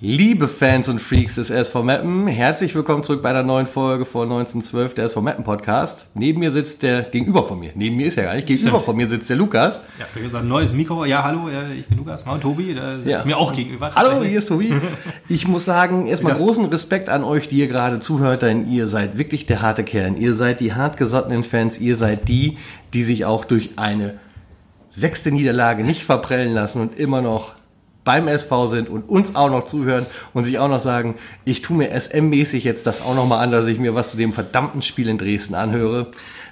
Liebe Fans und Freaks des SV Mappen, herzlich willkommen zurück bei einer neuen Folge vor 1912 der SV Mappen Podcast. Neben mir sitzt der, gegenüber von mir, neben mir ist ja gar nicht, gegenüber Stimmt. von mir sitzt der Lukas. Ja, durch unser neues Mikro. Ja, hallo, äh, ich bin Lukas. Mal Tobi, der sitzt Ja. mir auch gegenüber. Hallo, hier ist Tobi. Ich muss sagen, erstmal großen Respekt an euch, die ihr gerade zuhört, denn ihr seid wirklich der harte Kern. Ihr seid die hartgesottenen Fans, ihr seid die, die sich auch durch eine sechste Niederlage nicht verprellen lassen und immer noch beim SV sind und uns auch noch zuhören und sich auch noch sagen, ich tue mir SM-mäßig jetzt das auch noch mal an, dass ich mir was zu dem verdammten Spiel in Dresden anhöre.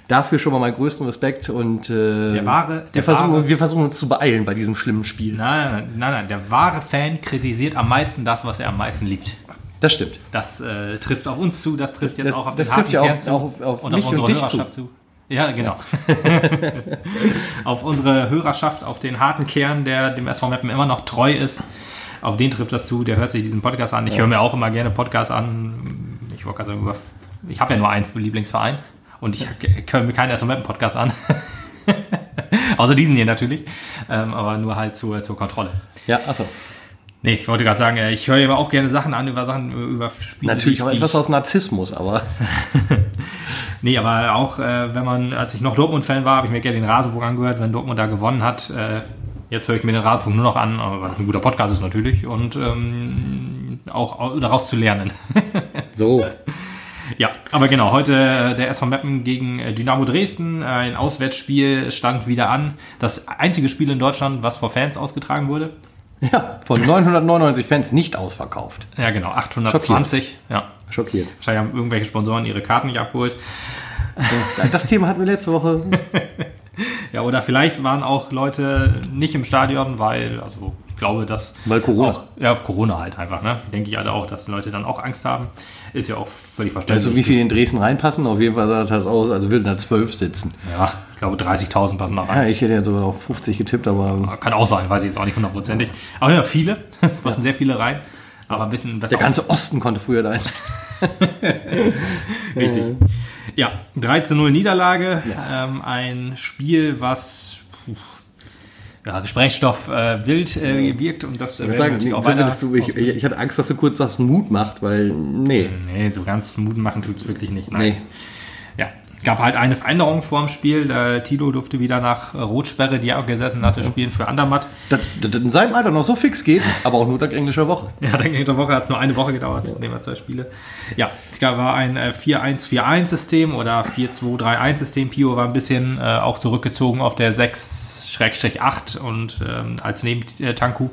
Dafür schon mal meinen größten Respekt und äh, Der wahre- wir, der versuchen, wahre- wir versuchen uns zu beeilen bei diesem schlimmen Spiel. Nein, nein, nein, nein. Der wahre Fan kritisiert am meisten das, was er am meisten liebt. Das stimmt. Das äh, trifft auf uns zu, das trifft jetzt Das- auch auf das den trifft ja auch- zu auch auf- auf und mich auf und unsere dich Hörerschaft zu. Ja, genau. auf unsere Hörerschaft, auf den harten Kern, der dem SV Meppen immer noch treu ist. Auf den trifft das zu, der hört sich diesen Podcast an. Ich höre mir auch immer gerne Podcasts an. Ich wollte gerade sagen, ich habe ja nur einen Lieblingsverein und ich höre mir keinen SV Meppen Podcast an. Außer diesen hier natürlich. Ähm, aber nur halt zur, zur Kontrolle. Ja, achso. Nee, ich wollte gerade sagen, ich höre aber auch gerne Sachen an über Sachen, über Spiele. Natürlich auch etwas aus Narzissmus, aber Nee, aber auch, äh, wenn man, als ich noch Dortmund-Fan war, habe ich mir gerne den Rasenfunk angehört, wenn Dortmund da gewonnen hat. Äh, jetzt höre ich mir den Rasenfunk nur noch an, aber was ein guter Podcast ist natürlich und ähm, auch, auch daraus zu lernen. so. ja, aber genau, heute äh, der SV Meppen gegen äh, Dynamo Dresden. Äh, ein Auswärtsspiel stand wieder an. Das einzige Spiel in Deutschland, was vor Fans ausgetragen wurde. Ja, von 999 Fans nicht ausverkauft. Ja, genau, 820. Ja. Schockiert. Wahrscheinlich haben irgendwelche Sponsoren ihre Karten nicht abgeholt. Das Thema hatten wir letzte Woche. Ja, oder vielleicht waren auch Leute nicht im Stadion, weil, also glaube, dass. Weil Corona. Auch, ja, Corona halt einfach, ne? Denke ich alle auch, dass Leute dann auch Angst haben. Ist ja auch völlig verständlich. Weißt du, wie viele in Dresden reinpassen? Auf jeden Fall sah das aus, als würden da zwölf sitzen. Ja, ich glaube 30.000 passen da Ja, rein. ich hätte ja sogar auf 50 getippt, aber Kann auch sein, weiß ich jetzt auch nicht hundertprozentig. Aber ja, viele. Es passen sehr viele rein. Aber ein bisschen der ganze Osten konnte früher da rein. Richtig. Ja, 3 zu 0 Niederlage. Ähm, ein Spiel, was ja, Gesprächsstoff äh, wild äh, wirkt und das Ich würde wir sagen, weiter dass du, ich, ich hatte Angst, dass du kurz sagst, Mut macht, weil, nee, Nee, so ganz Mut machen tut es wirklich nicht. Nein. nee. Ja, gab halt eine Veränderung vor dem Spiel. Äh, Tito durfte wieder nach äh, Rotsperre, die er auch gesessen hatte, spielen für Andermatt. Dass das in seinem Alter noch so fix geht, aber auch nur dank englischer Woche. Ja, dann in der Woche hat es nur eine Woche gedauert, nehmen wir zwei Spiele. Ja, es gab, war ein äh, 4-1-4-1-System oder 4-2-3-1-System. Pio war ein bisschen äh, auch zurückgezogen auf der 6-8 und ähm, als neben äh, Tanku.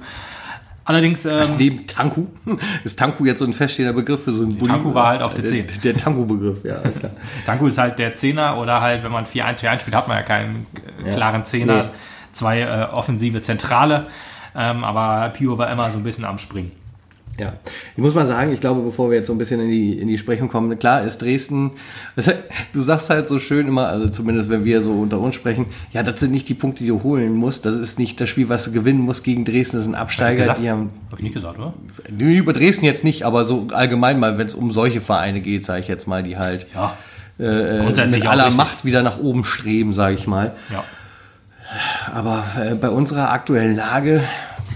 Allerdings, ähm, Neben Tanku. Ist Tanku jetzt so ein feststehender Begriff für so einen Bulli? Tanku war halt auf der Der, 10. der Tanku-Begriff, ja, alles klar. Tanku ist halt der Zehner oder halt, wenn man 4-1-4-1 spielt, hat man ja keinen Ja. klaren Zehner, Nee. zwei äh, offensive Zentrale. Ähm, aber Pio war immer so ein bisschen am Springen. Ja, ich muss mal sagen, ich glaube, bevor wir jetzt so ein bisschen in die, in die Sprechung kommen, klar ist Dresden, das, du sagst halt so schön immer, also zumindest wenn wir so unter uns sprechen, ja, das sind nicht die Punkte, die du holen musst, das ist nicht das Spiel, was du gewinnen musst gegen Dresden, das sind Absteiger, gesagt? die haben, Habe ich nicht gesagt, oder? nö, über Dresden jetzt nicht, aber so allgemein mal, wenn es um solche Vereine geht, sage ich jetzt mal, die halt Ja. äh, Grundsätzlich mit aller richtig. Macht wieder nach oben streben, sage ich mal. Ja. Aber äh, bei unserer aktuellen Lage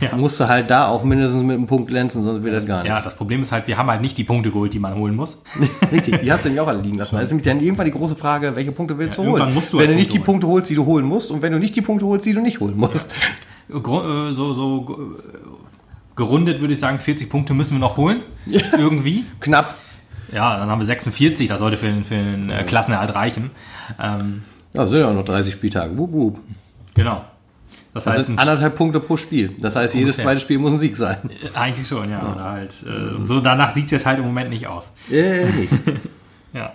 Ja. musst du halt da auch mindestens mit einem Punkt glänzen, sonst wird das gar ja, nichts. das Problem ist halt, wir haben halt nicht die Punkte geholt, die man holen muss. Richtig, die hast du nämlich auch alle liegen lassen. Also mit dann irgendwann die große Frage, welche Punkte willst Ja, du holen? musst du wenn halt du nicht die Punkte Punkte holst, die du holen musst, und wenn du nicht die Punkte holst, die du nicht holen musst. Gru- äh, So, so äh, gerundet würde ich sagen, 40 Punkte müssen wir noch holen. Irgendwie. Knapp. Ja, dann haben wir 46, das sollte für, den- für den äh, Klassenerhalt reichen. Ähm, Ja, sind ja auch noch 30 Spieltage. Wup, wup. genau. Das, Das heißt, sind anderthalb Punkte pro Spiel. Das heißt, jedes Ungefähr. zweite Spiel muss ein Sieg sein. eigentlich schon, ja. Oder halt, äh, so danach sieht es jetzt halt im Moment nicht aus. Äh, nee. Ja.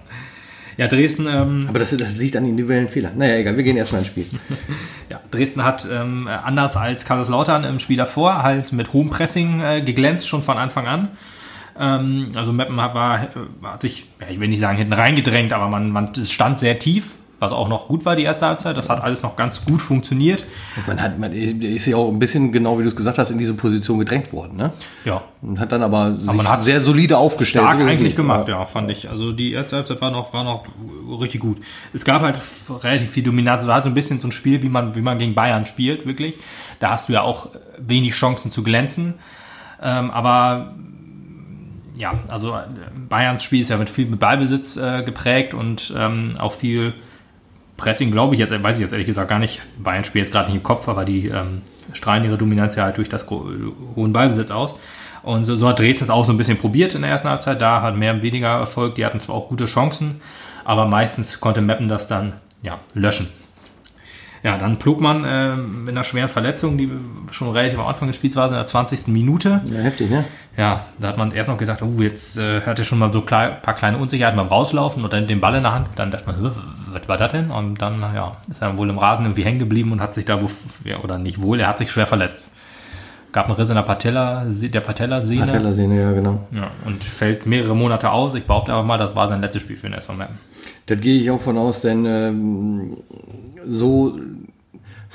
Ja, Dresden, ähm, Aber das, das liegt an individuellen Fehlern. Naja, egal, wir gehen erstmal ins Spiel. ja, Dresden hat ähm, anders als Kaiserslautern im Spiel davor halt mit hohem Pressing äh, geglänzt, schon von Anfang an. Ähm, also Meppen hat, war, äh, hat sich, ja, ich will nicht sagen hinten reingedrängt, aber man, man es stand sehr tief, was auch noch gut war die erste Halbzeit. Das hat alles noch ganz gut funktioniert. Man, hat, man ist ja auch ein bisschen, genau wie du es gesagt hast, in diese Position gedrängt worden. Ne? Ja. Und hat dann aber, sich man hat sehr solide aufgestellt. Stark so eigentlich nicht. gemacht, ja, fand ich. Also die erste Halbzeit war noch, war noch richtig gut. Es gab halt relativ viel Dominanz. Es war halt so ein bisschen so ein Spiel, wie man, wie man gegen Bayern spielt, wirklich. Da hast du ja auch wenig Chancen zu glänzen. Ähm, aber ja, also äh, Bayerns Spiel ist ja mit viel mit Ballbesitz äh, geprägt und ähm, auch viel Pressing, glaube ich jetzt, weiß ich jetzt ehrlich gesagt gar nicht. Bayern spielt jetzt gerade nicht im Kopf, aber die ähm, strahlen ihre Dominanz ja halt durch das hohen Ballbesitz aus. Und so, so hat Dresden es auch so ein bisschen probiert in der ersten Halbzeit. Da hat mehr und weniger Erfolg. Die hatten zwar auch gute Chancen, aber meistens konnte Meppen das dann ja, löschen. Ja, dann Plugmann äh, mit einer schweren Verletzung, die schon relativ am Anfang des Spiels war, in der 20. Minute. Ja, heftig, ne? Ja, da hat man erst noch gedacht, oh, jetzt äh, hatte schon mal so ein paar kleine Unsicherheiten beim Rauslaufen und dann den Ball in der Hand. Dann dachte man, "Hä, was war das denn? Und dann, ja, ist er wohl im Rasen irgendwie hängen geblieben und hat sich da, wo, ja, oder nicht wohl, er hat sich schwer verletzt. Gab einen Riss in der Patella, der Patellasehne. Patellasehne, ja, genau. Ja, und fällt mehrere Monate aus. Ich behaupte aber mal, das war sein letztes Spiel für den SV Meppen. Das gehe ich auch von aus, denn ähm, so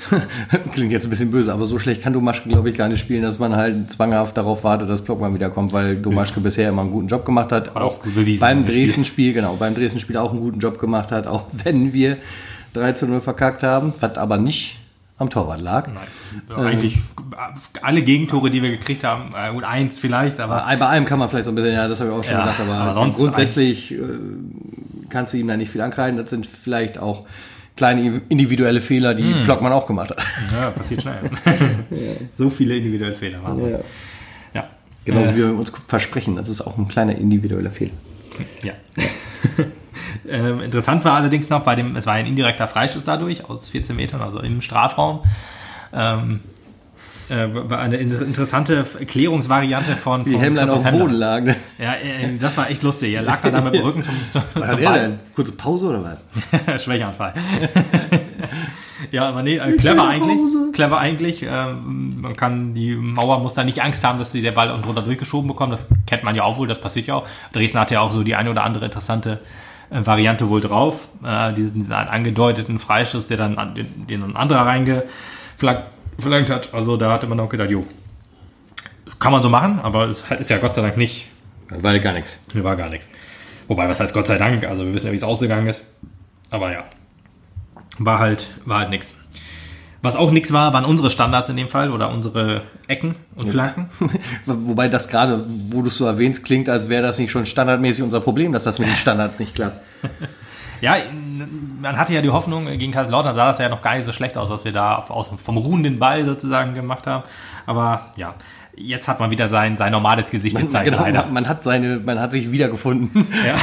klingt jetzt ein bisschen böse, aber so schlecht kann Domaschke, glaube ich, gar nicht spielen, dass man halt zwanghaft darauf wartet, dass Blockmann wiederkommt, weil Domaschke bisher immer einen guten Job gemacht hat. Auch bewiesen beim im Spiel. Dresden-Spiel, genau, beim Dresden-Spiel auch einen guten Job gemacht hat, auch wenn wir 3 zu 0 verkackt haben, was aber nicht am Torwart lag. Nein. Eigentlich alle Gegentore, die wir gekriegt haben, äh, gut, eins vielleicht, aber Bei allem kann man vielleicht so ein bisschen, ja, das habe ich auch schon Ja, gedacht, aber, aber sonst grundsätzlich äh, kannst du ihm da nicht viel ankreiden. Das sind vielleicht auch kleine individuelle Fehler, die Hm. Blockmann auch gemacht hat. ja, passiert schnell. So viele individuelle Fehler waren. Ja. ja. Genauso Äh, wie wir uns versprechen, das ist auch ein kleiner individueller Fehler. Ja. ähm, interessant war allerdings noch bei dem, es war ein indirekter Freistoß dadurch aus 14 Metern, also im Strafraum. Ähm, äh, eine inter- interessante Erklärungsvariante von, von Hemmlein Christoph auf dem. Boden lag. Ne? Ja, äh, das war echt lustig. Er lag da mit dem Rücken zum, zum, Was zum Ball. Kurze Pause oder was? Schwächeanfall. ja, aber nee, äh, clever eigentlich. Clever eigentlich. Ähm, man kann, die Mauer muss da nicht Angst haben, dass sie der Ball unten drunter durchgeschoben bekommt. Das kennt man ja auch wohl, das passiert ja auch. Dresden hat ja auch so die eine oder andere interessante äh, Variante wohl drauf. Äh, diesen, diesen angedeuteten Freischuss, der dann an- den, den ein anderer reingeflankt verlangt hat. Also da hatte man auch gedacht, jo, kann man so machen, aber es ist ja Gott sei Dank nicht Weil gar nichts. mir war gar nichts. Wobei, was heißt Gott sei Dank? Also wir wissen ja, wie es ausgegangen ist. Aber ja, war halt, war halt nichts. Was auch nichts war, waren unsere Standards in dem Fall oder unsere Ecken und Flanken. Wobei das gerade, wo du es so erwähnst, klingt, als wäre das nicht schon standardmäßig unser Problem, dass das mit den Standards nicht klappt. Ja, man hatte ja die Hoffnung, gegen Kaiserslautern sah das ja noch gar nicht so schlecht aus, was wir da aus, vom ruhenden Ball sozusagen gemacht haben. Aber ja, jetzt hat man wieder sein, sein normales Gesicht gezeigt, genau, leider. man, man hat seine, man hat sich wiedergefunden. Ja,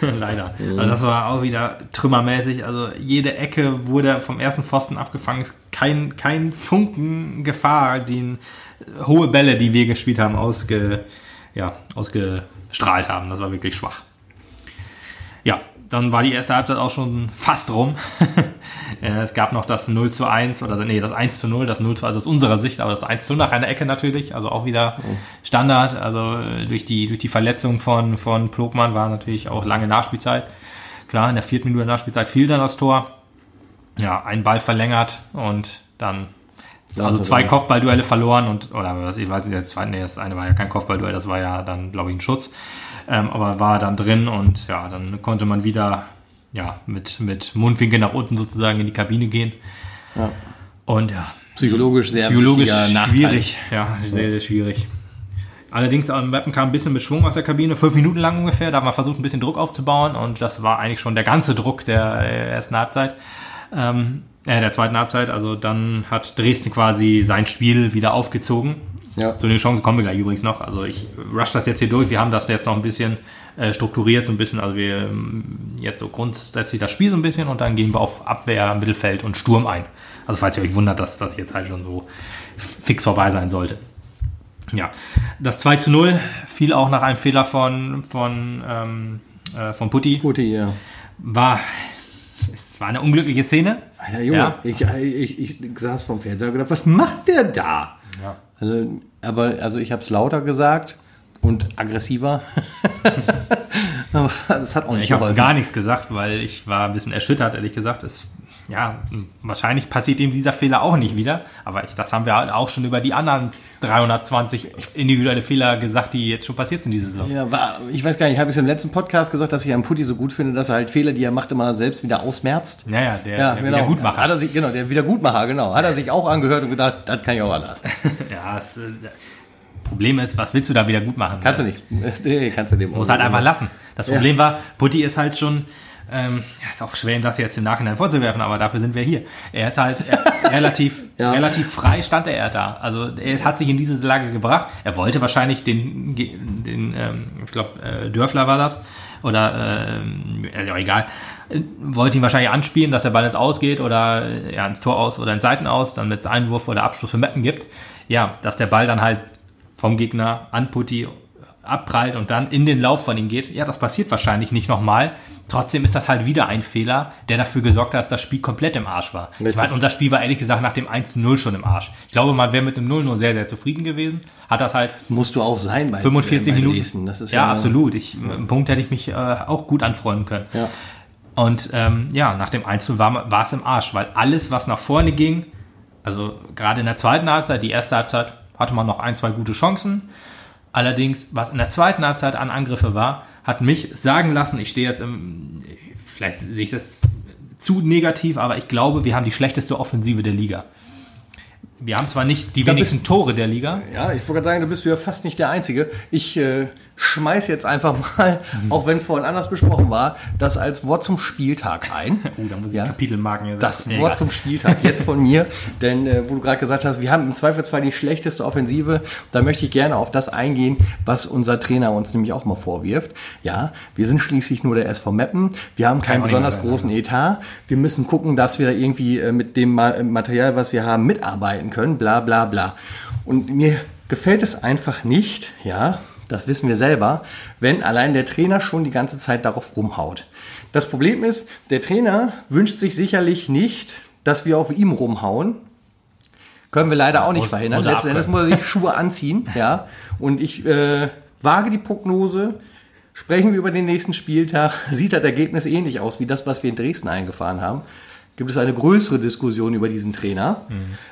leider. Also das war auch wieder trümmermäßig. Also jede Ecke wurde vom ersten Pfosten abgefangen. Es ist kein, kein Funken Gefahr, die hohe Bälle, die wir gespielt haben, ausge, ja, ausgestrahlt haben. Das war wirklich schwach. Ja, dann war die erste Halbzeit auch schon fast rum. Äh, es gab noch das 0 zu 1 oder nee, das 1 zu 0, das 0 zu 1 aus unserer Sicht, aber das 1 zu 0 nach einer Ecke natürlich, also auch wieder Standard. Also äh, durch die, durch die Verletzung von, von Plogmann war natürlich auch lange Nachspielzeit. Klar, in der vierten Minute Nachspielzeit fiel dann das Tor. Ja, ein Ball verlängert und dann also zwei. Kopfballduelle verloren und oder was ich weiß nicht, das, zweite, nee, das eine war ja kein Kopfballduell, das war ja dann glaube ich ein Schuss, ähm, aber war dann drin und ja, dann konnte man wieder ja mit mit Mundwinkel nach unten sozusagen in die Kabine gehen Ja. und ja Psychologisch sehr psychologisch Nachteil. schwierig, ja sehr sehr schwierig. Allerdings am Mappen kam ein bisschen mit Schwung aus der Kabine, fünf Minuten lang ungefähr. Da haben wir versucht, ein bisschen Druck aufzubauen und das war eigentlich schon der ganze Druck der äh, ersten Halbzeit, ähm, äh, der zweiten Halbzeit. Also dann hat Dresden quasi sein Spiel wieder aufgezogen. Ja. Zu den Chancen kommen wir gleich übrigens noch. Also ich rush das jetzt hier durch. Wir haben das jetzt noch ein bisschen äh, strukturiert, so ein bisschen. Also wir ähm, jetzt so grundsätzlich das Spiel so ein bisschen und dann gehen wir auf Abwehr, Mittelfeld und Sturm ein. Also falls ihr euch wundert, dass das jetzt halt schon so fix vorbei sein sollte. Ja, das 2 zu 0 fiel auch nach einem Fehler von, von, ähm, äh, von Putti. Putti, ja. War, es war eine unglückliche Szene. Alter Junge, Ja. ich, ich, ich, saß vom Fernseher und gedacht, was macht der da? Ja. Also, aber also ich habe es lauter gesagt und aggressiver. Das hat auch nicht Ich habe gar nichts gesagt, weil ich war ein bisschen erschüttert, ehrlich gesagt. Es, ja, wahrscheinlich passiert ihm dieser Fehler auch nicht wieder. Aber ich, das haben wir halt auch schon über die anderen 320 individuelle Fehler gesagt, die jetzt schon passiert sind diese Saison. Ja, ich weiß gar nicht, ich habe es im letzten Podcast gesagt, dass ich an Putti so gut finde, dass er halt Fehler, die er macht, immer selbst wieder ausmerzt. Ja, ja, der, Ja, der genau. Wiedergutmacher. Hat er sich, genau, der Wiedergutmacher, genau. Hat er sich auch angehört und gedacht, das kann ich auch anders. Ja, das äh, Problem ist, was willst du da wieder gut machen? Kannst du nicht. Nee, kannst du dem Muss halt einfach lassen. Das Problem war, Putti ist halt schon, ähm, ja, ist auch schwer, ihm das jetzt im Nachhinein vorzuwerfen, aber dafür sind wir hier. Er ist halt er, relativ, Ja. relativ frei stand er da. Also er hat sich in diese Lage gebracht. Er wollte wahrscheinlich den, den ähm, ich glaube, äh, Dörfler war das, oder, ist ja auch egal, äh, wollte ihn wahrscheinlich anspielen, dass der Ball ins Aus geht oder äh, ja, ins Tor aus oder ins Seiten aus, damit es Einwurf oder Abschluss für Meppen gibt. Ja, dass der Ball dann halt vom Gegner an Putti abprallt und dann in den Lauf von ihm geht, ja, das passiert wahrscheinlich nicht nochmal. Trotzdem ist das halt wieder ein Fehler, der dafür gesorgt hat, dass das Spiel komplett im Arsch war. Ich Richtig. meine, unser Spiel war ehrlich gesagt nach dem 1-0 schon im Arsch. Ich glaube, man wäre mit dem 0-0 sehr, sehr zufrieden gewesen. Hat das halt Musst du auch sein bei 45 bei Minuten. Dresden. Das ist ja, ja, absolut. Ich, Im Punkt hätte ich mich äh, auch gut anfreunden können. Ja. Und ähm, ja, nach dem 1 war, war es im Arsch, weil alles, was nach vorne ging, also gerade in der zweiten Halbzeit, die erste Halbzeit hatte man noch ein, zwei gute Chancen. Allerdings, was in der zweiten Halbzeit an Angriffe war, hat mich sagen lassen, ich stehe jetzt im, vielleicht sehe ich das zu negativ, aber ich glaube, wir haben die schlechteste Offensive der Liga. Wir haben zwar nicht die Da wenigsten Tore der Liga, Ja, ich wollte gerade sagen, da bist du ja fast nicht der Einzige. Ich äh, schmeiß jetzt einfach mal, auch wenn es vorhin anders besprochen war, das als Wort zum Spieltag ein. Oh, da muss ich Ja. Kapitelmarken hier Das setzen. Ja, Wort egal. zum Spieltag jetzt von mir, denn äh, wo du gerade gesagt hast, wir haben im Zweifelsfall die schlechteste Offensive, da möchte ich gerne auf das eingehen, was unser Trainer uns nämlich auch mal vorwirft. Ja, wir sind schließlich nur der SV Meppen, wir haben keinen nicht besonders mehr großen Etat, wir müssen gucken, dass wir da irgendwie äh, mit dem Ma Material, was wir haben, mitarbeiten können, bla bla bla. Und mir gefällt es einfach nicht, ja, das wissen wir selber, wenn allein der Trainer schon die ganze Zeit darauf rumhaut. Das Problem ist, der Trainer wünscht sich sicherlich nicht, dass wir auf ihm rumhauen. Können wir leider auch nicht muss- verhindern. muss Letzten Endes muss er sich Schuhe anziehen, ja. Und ich äh, wage die Prognose. Sprechen wir über den nächsten Spieltag. Sieht das Ergebnis ähnlich aus wie das, was wir in Dresden eingefahren haben? Gibt es eine größere Diskussion über diesen Trainer?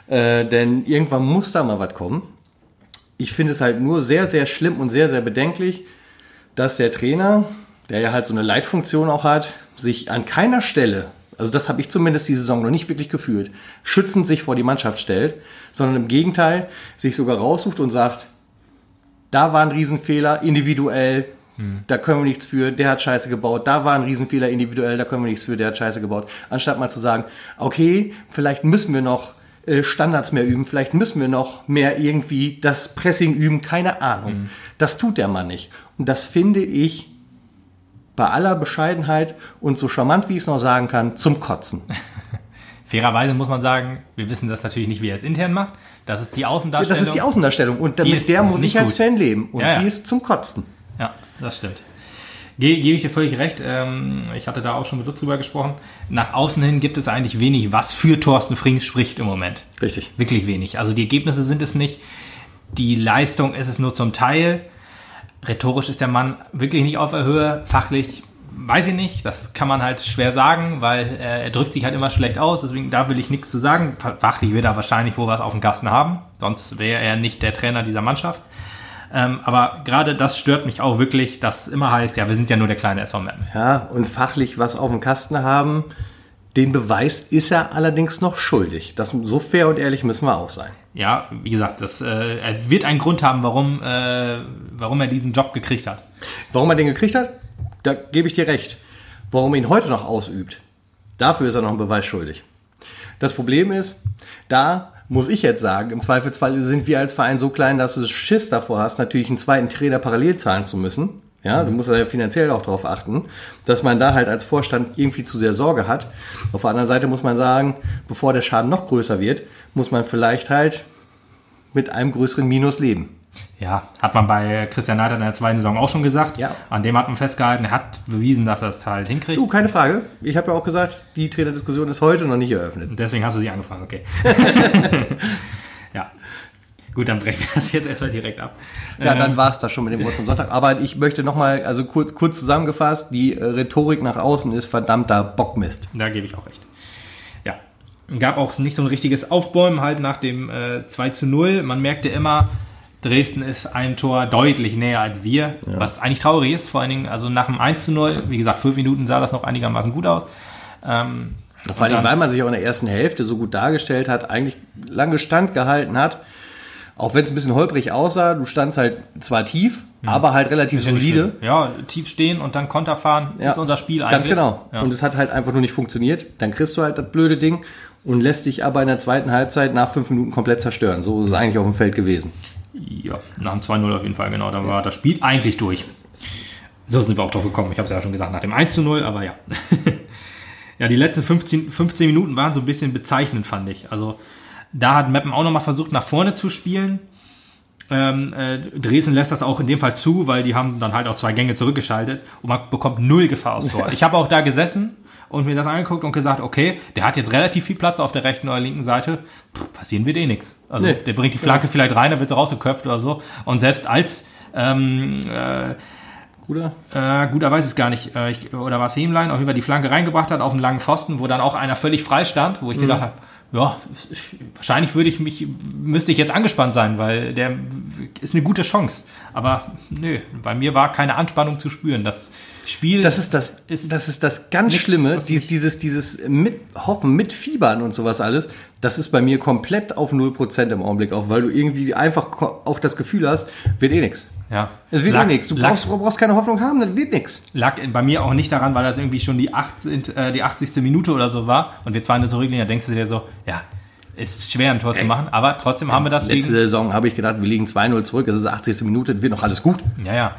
Äh, denn irgendwann muss da mal was kommen. Ich finde es halt nur sehr, sehr schlimm und sehr, sehr bedenklich, dass der Trainer, der ja halt so eine Leitfunktion auch hat, sich an keiner Stelle, also das habe ich zumindest die Saison noch nicht wirklich gefühlt, schützend sich vor die Mannschaft stellt, sondern im Gegenteil sich sogar raussucht und sagt, da war ein Riesenfehler individuell, da können wir nichts für, der hat Scheiße gebaut, da war ein Riesenfehler individuell, da können wir nichts für, der hat Scheiße gebaut. Anstatt mal zu sagen, okay, vielleicht müssen wir noch Standards mehr üben, vielleicht müssen wir noch mehr irgendwie das Pressing üben, keine Ahnung. Das tut der Mann nicht. Und das finde ich bei aller Bescheidenheit und so charmant, wie ich es noch sagen kann, zum Kotzen. Fairerweise muss man sagen, wir wissen das natürlich nicht, wie er es intern macht. Das ist die Ja, Außendarstellung. das ist die Außendarstellung und damit der muss ich als gut. Fan leben. Und Ja, ja. die ist zum Kotzen. Ja, das stimmt. Ge Gebe ich dir völlig recht. Ähm, ich hatte da auch schon mit Lutz drüber gesprochen. Nach außen hin gibt es eigentlich wenig, was für Thorsten Frings spricht im Moment. Richtig. Wirklich wenig. Also die Ergebnisse sind es nicht. Die Leistung ist es nur zum Teil. Rhetorisch ist der Mann wirklich nicht auf der Höhe. Fachlich weiß ich nicht. Das kann man halt schwer sagen, weil äh, er drückt sich halt immer schlecht aus. Deswegen da will ich nichts zu sagen. Fachlich wird er wahrscheinlich wohl was auf dem Kasten haben. Sonst wäre er nicht der Trainer dieser Mannschaft. Ähm, aber gerade das stört mich auch wirklich, dass immer heißt, ja, wir sind ja nur der kleine SV Meppen. Ja, und fachlich was auf dem Kasten haben, den Beweis ist er allerdings noch schuldig. Das, so fair und ehrlich müssen wir auch sein. Ja, wie gesagt, das, äh, er wird einen Grund haben, warum, äh, warum er diesen Job gekriegt hat. Warum er den gekriegt hat, da gebe ich dir recht. Warum er ihn heute noch ausübt, dafür ist er noch einen Beweis schuldig. Das Problem ist, da muss ich jetzt sagen, im Zweifelsfall sind wir als Verein so klein, dass du Schiss davor hast, natürlich einen zweiten Trainer parallel zahlen zu müssen. Ja, du musst ja finanziell auch darauf achten, dass man da halt als Vorstand irgendwie zu sehr Sorge hat. Auf der anderen Seite muss man sagen, bevor der Schaden noch größer wird, muss man vielleicht halt mit einem größeren Minus leben. Ja, hat man bei Christian Neidert in der zweiten Saison auch schon gesagt. Ja. An dem hat man festgehalten, er hat bewiesen, dass er es halt hinkriegt. Du, keine Frage. Ich habe ja auch gesagt, die Trainerdiskussion ist heute noch nicht eröffnet. Und deswegen hast du sie angefangen, okay. ja. Gut, dann brechen wir das jetzt erstmal direkt ab. Ja, Ähm, dann war es das schon mit dem Wort zum Sonntag. Aber ich möchte nochmal, also kurz, kurz zusammengefasst, die äh, Rhetorik nach außen ist verdammter Bockmist. Da gebe ich auch recht. Ja. Gab auch nicht so ein richtiges Aufbäumen halt nach dem äh, 2 zu 0. Man merkte immer, Dresden ist ein Tor deutlich näher als wir, was eigentlich traurig ist. Vor allen Dingen, also nach dem 1 zu 0, wie gesagt, fünf Minuten sah das noch einigermaßen gut aus. Ähm, Vor allem, weil man sich auch in der ersten Hälfte so gut dargestellt hat, eigentlich lange Stand gehalten hat. Auch wenn es ein bisschen holprig aussah, du standst halt zwar tief, aber halt relativ ja solide. Ja, tief stehen und dann Konter fahren Ja, ist unser Spiel eigentlich. Ganz genau. Ja. Und es hat halt einfach nur nicht funktioniert. Dann kriegst du halt das blöde Ding und lässt dich aber in der zweiten Halbzeit nach fünf Minuten komplett zerstören. So ist es eigentlich auf dem Feld gewesen. Ja, nach dem 2-0 auf jeden Fall, genau. Dann war das Spiel eigentlich durch. So sind wir auch drauf gekommen. Ich habe es ja schon gesagt, nach dem 1-0, aber ja. ja, die letzten 15, 15 Minuten waren so ein bisschen bezeichnend, fand ich. Also da hat Meppen auch nochmal versucht, nach vorne zu spielen. Ähm, äh, Dresden lässt das auch in dem Fall zu, weil die haben dann halt auch zwei Gänge zurückgeschaltet und man bekommt null Gefahr aufs Tor. Ich habe auch da gesessen und mir das angeguckt und gesagt, okay, der hat jetzt relativ viel Platz auf der rechten oder linken Seite, Pff, passieren wird eh nichts. Also Nee. der bringt die Flanke vielleicht rein, dann wird sie rausgeköpft oder so. Und selbst als ähm, äh, Bruder? äh, gut, er weiß es gar nicht. Äh, ich, oder war es Hemlein, auf jeden Fall die Flanke reingebracht hat auf einen langen Pfosten, wo dann auch einer völlig frei stand, wo ich gedacht habe, ja, wahrscheinlich würde ich mich, müsste ich jetzt angespannt sein, weil der ist eine gute Chance. Aber nö, bei mir war keine Anspannung zu spüren. Das Spiel Das ist das, Ist das ist das ganz nix, Schlimme, die, dieses, dieses mit Hoffen, mit Fiebern und sowas alles, das ist bei mir komplett auf 0% im Augenblick auch, weil du irgendwie einfach auch das Gefühl hast, wird eh nix. ja, Es wird lag, eh nix. Du lag, brauchst, keine Hoffnung haben, das wird nix. lag bei mir auch nicht daran, weil das irgendwie schon die, 80, äh, die 80. Minute oder so war und wir zwei in der Zurücklinie, da denkst du dir so, ja, ist schwer ein Tor zu machen, aber trotzdem haben wir das Letzte gegen, Saison habe ich gedacht, wir liegen 2-0 zurück, es ist 80. Minute, wird noch alles gut. Ja, ja.